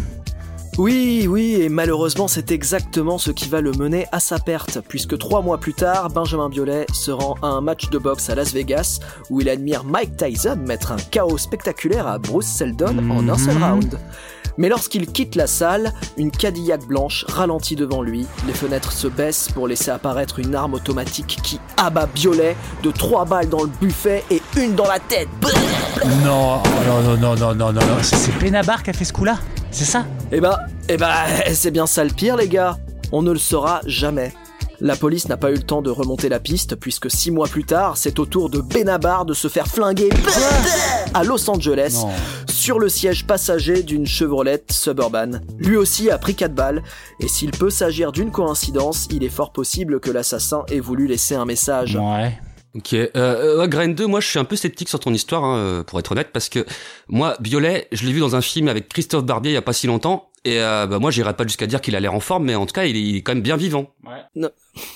Oui, oui, et malheureusement c'est exactement ce qui va le mener à sa perte, puisque trois mois plus tard, Benjamin Biolay se rend à un match de boxe à Las Vegas, où il admire Mike Tyson mettre un chaos spectaculaire à Bruce Seldon en un seul Mhm. round. Mais lorsqu'il quitte la salle, une Cadillac blanche ralentit devant lui, les fenêtres se baissent pour laisser apparaître une arme automatique qui abat Biolay de trois balles dans le buffet et une dans la tête. Non, non, non, non, non, non, non, non. C'est c'est Benabar qui a fait ce coup-là? C'est ça? Eh ben, eh ben, c'est bien ça le pire, les gars. On ne le saura jamais. La police n'a pas eu le temps de remonter la piste puisque six mois plus tard, c'est au tour de Benabar de se faire flinguer à Los Angeles Non. sur le siège passager d'une Chevrolet Suburban. Lui aussi a pris 4 balles et s'il peut s'agir d'une coïncidence, il est fort possible que l'assassin ait voulu laisser un message. Ouais. Ok, euh, euh, ouais, Grain 2, moi je suis un peu sceptique sur ton histoire, hein, euh, pour être honnête, parce que moi, Violet, je l'ai vu dans un film avec Christophe Barbier il y a pas si longtemps, et euh, bah, moi j'irais pas jusqu'à dire qu'il a l'air en forme, mais en tout cas il est, il est quand même bien vivant. Non,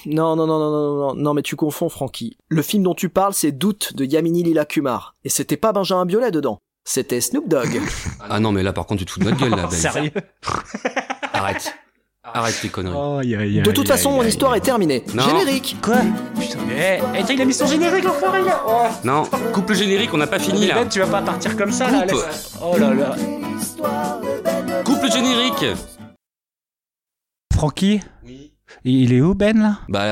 non, non, non, non, non, non, non, mais tu confonds, Francky. Le film dont tu parles, c'est Doute de Yamini Lila Kumar. Et c'était pas Benjamin Biolay dedans. C'était Snoop Dogg. Ah non, mais là par contre tu te fous de notre gueule, là. Ben. Sérieux? Arrête. Arrête tes conneries. Oh, De toute façon, mon histoire est terminée. Non. Générique. Quoi? Putain, mais. Eh, eh, il a mis son générique, l'enfoiré, là Oh. Non, coupe le générique, on n'a pas fini là. Ben, tu vas pas partir comme ça, là Coupe. laisse- Oh là là. Coupe le générique Francky? Il est où, Ben, là? Bah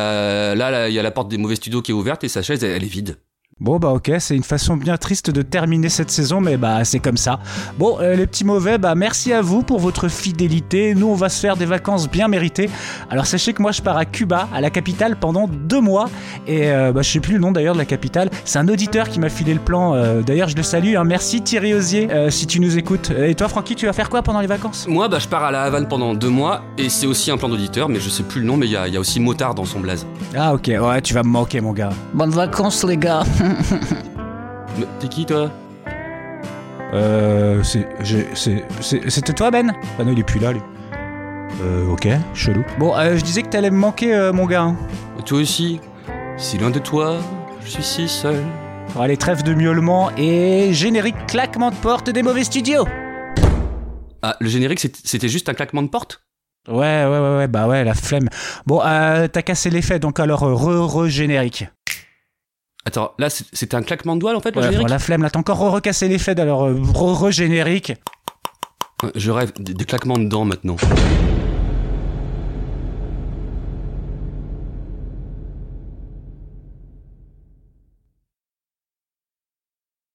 là, là, il y a la porte des mauvais studios qui est ouverte et sa chaise, elle, elle est vide. Bon bah ok, c'est une façon bien triste de terminer cette saison, mais bah c'est comme ça. Bon, euh, les petits mauvais, bah merci à vous pour votre fidélité. Nous, on va se faire des vacances bien méritées. Alors sachez que moi, je pars à Cuba, à la capitale, pendant deux mois. Et euh, bah, je sais plus le nom d'ailleurs de la capitale. C'est un auditeur qui m'a filé le plan. euh, d'ailleurs, je le salue. hein. Merci Thierry Osier, euh, si tu nous écoutes. Et toi, Francky, tu vas faire quoi pendant les vacances? Moi, bah, je pars à la Havane pendant deux mois et c'est aussi un plan d'auditeur, mais je sais plus le nom, mais il y a, il y a aussi Motard dans son blaze. Ah ok, ouais, tu vas me manquer, mon gars. Bonnes vacances, les gars. T'es qui toi? Euh, c'était toi Ben? Ah non, il est plus là, lui. Euh, ok, chelou. Bon, euh, je disais que t'allais me manquer, euh, mon gars. hein. Toi aussi? Si loin de toi, je suis si seul. Bon, allez, trêve de miaulement et générique claquement de porte des mauvais studios. Ah, le générique, c'est- c'était juste un claquement de porte? Ouais, ouais, ouais, ouais, bah ouais, la flemme. Bon, euh, t'as cassé l'effet, donc alors euh, re-re-générique. Attends, là, c'était un claquement de doigts en fait, le Ouais, générique la flemme, là, t'as encore recassé l'effet, alors euh, re-re-générique. Je rêve des claquements de dents maintenant.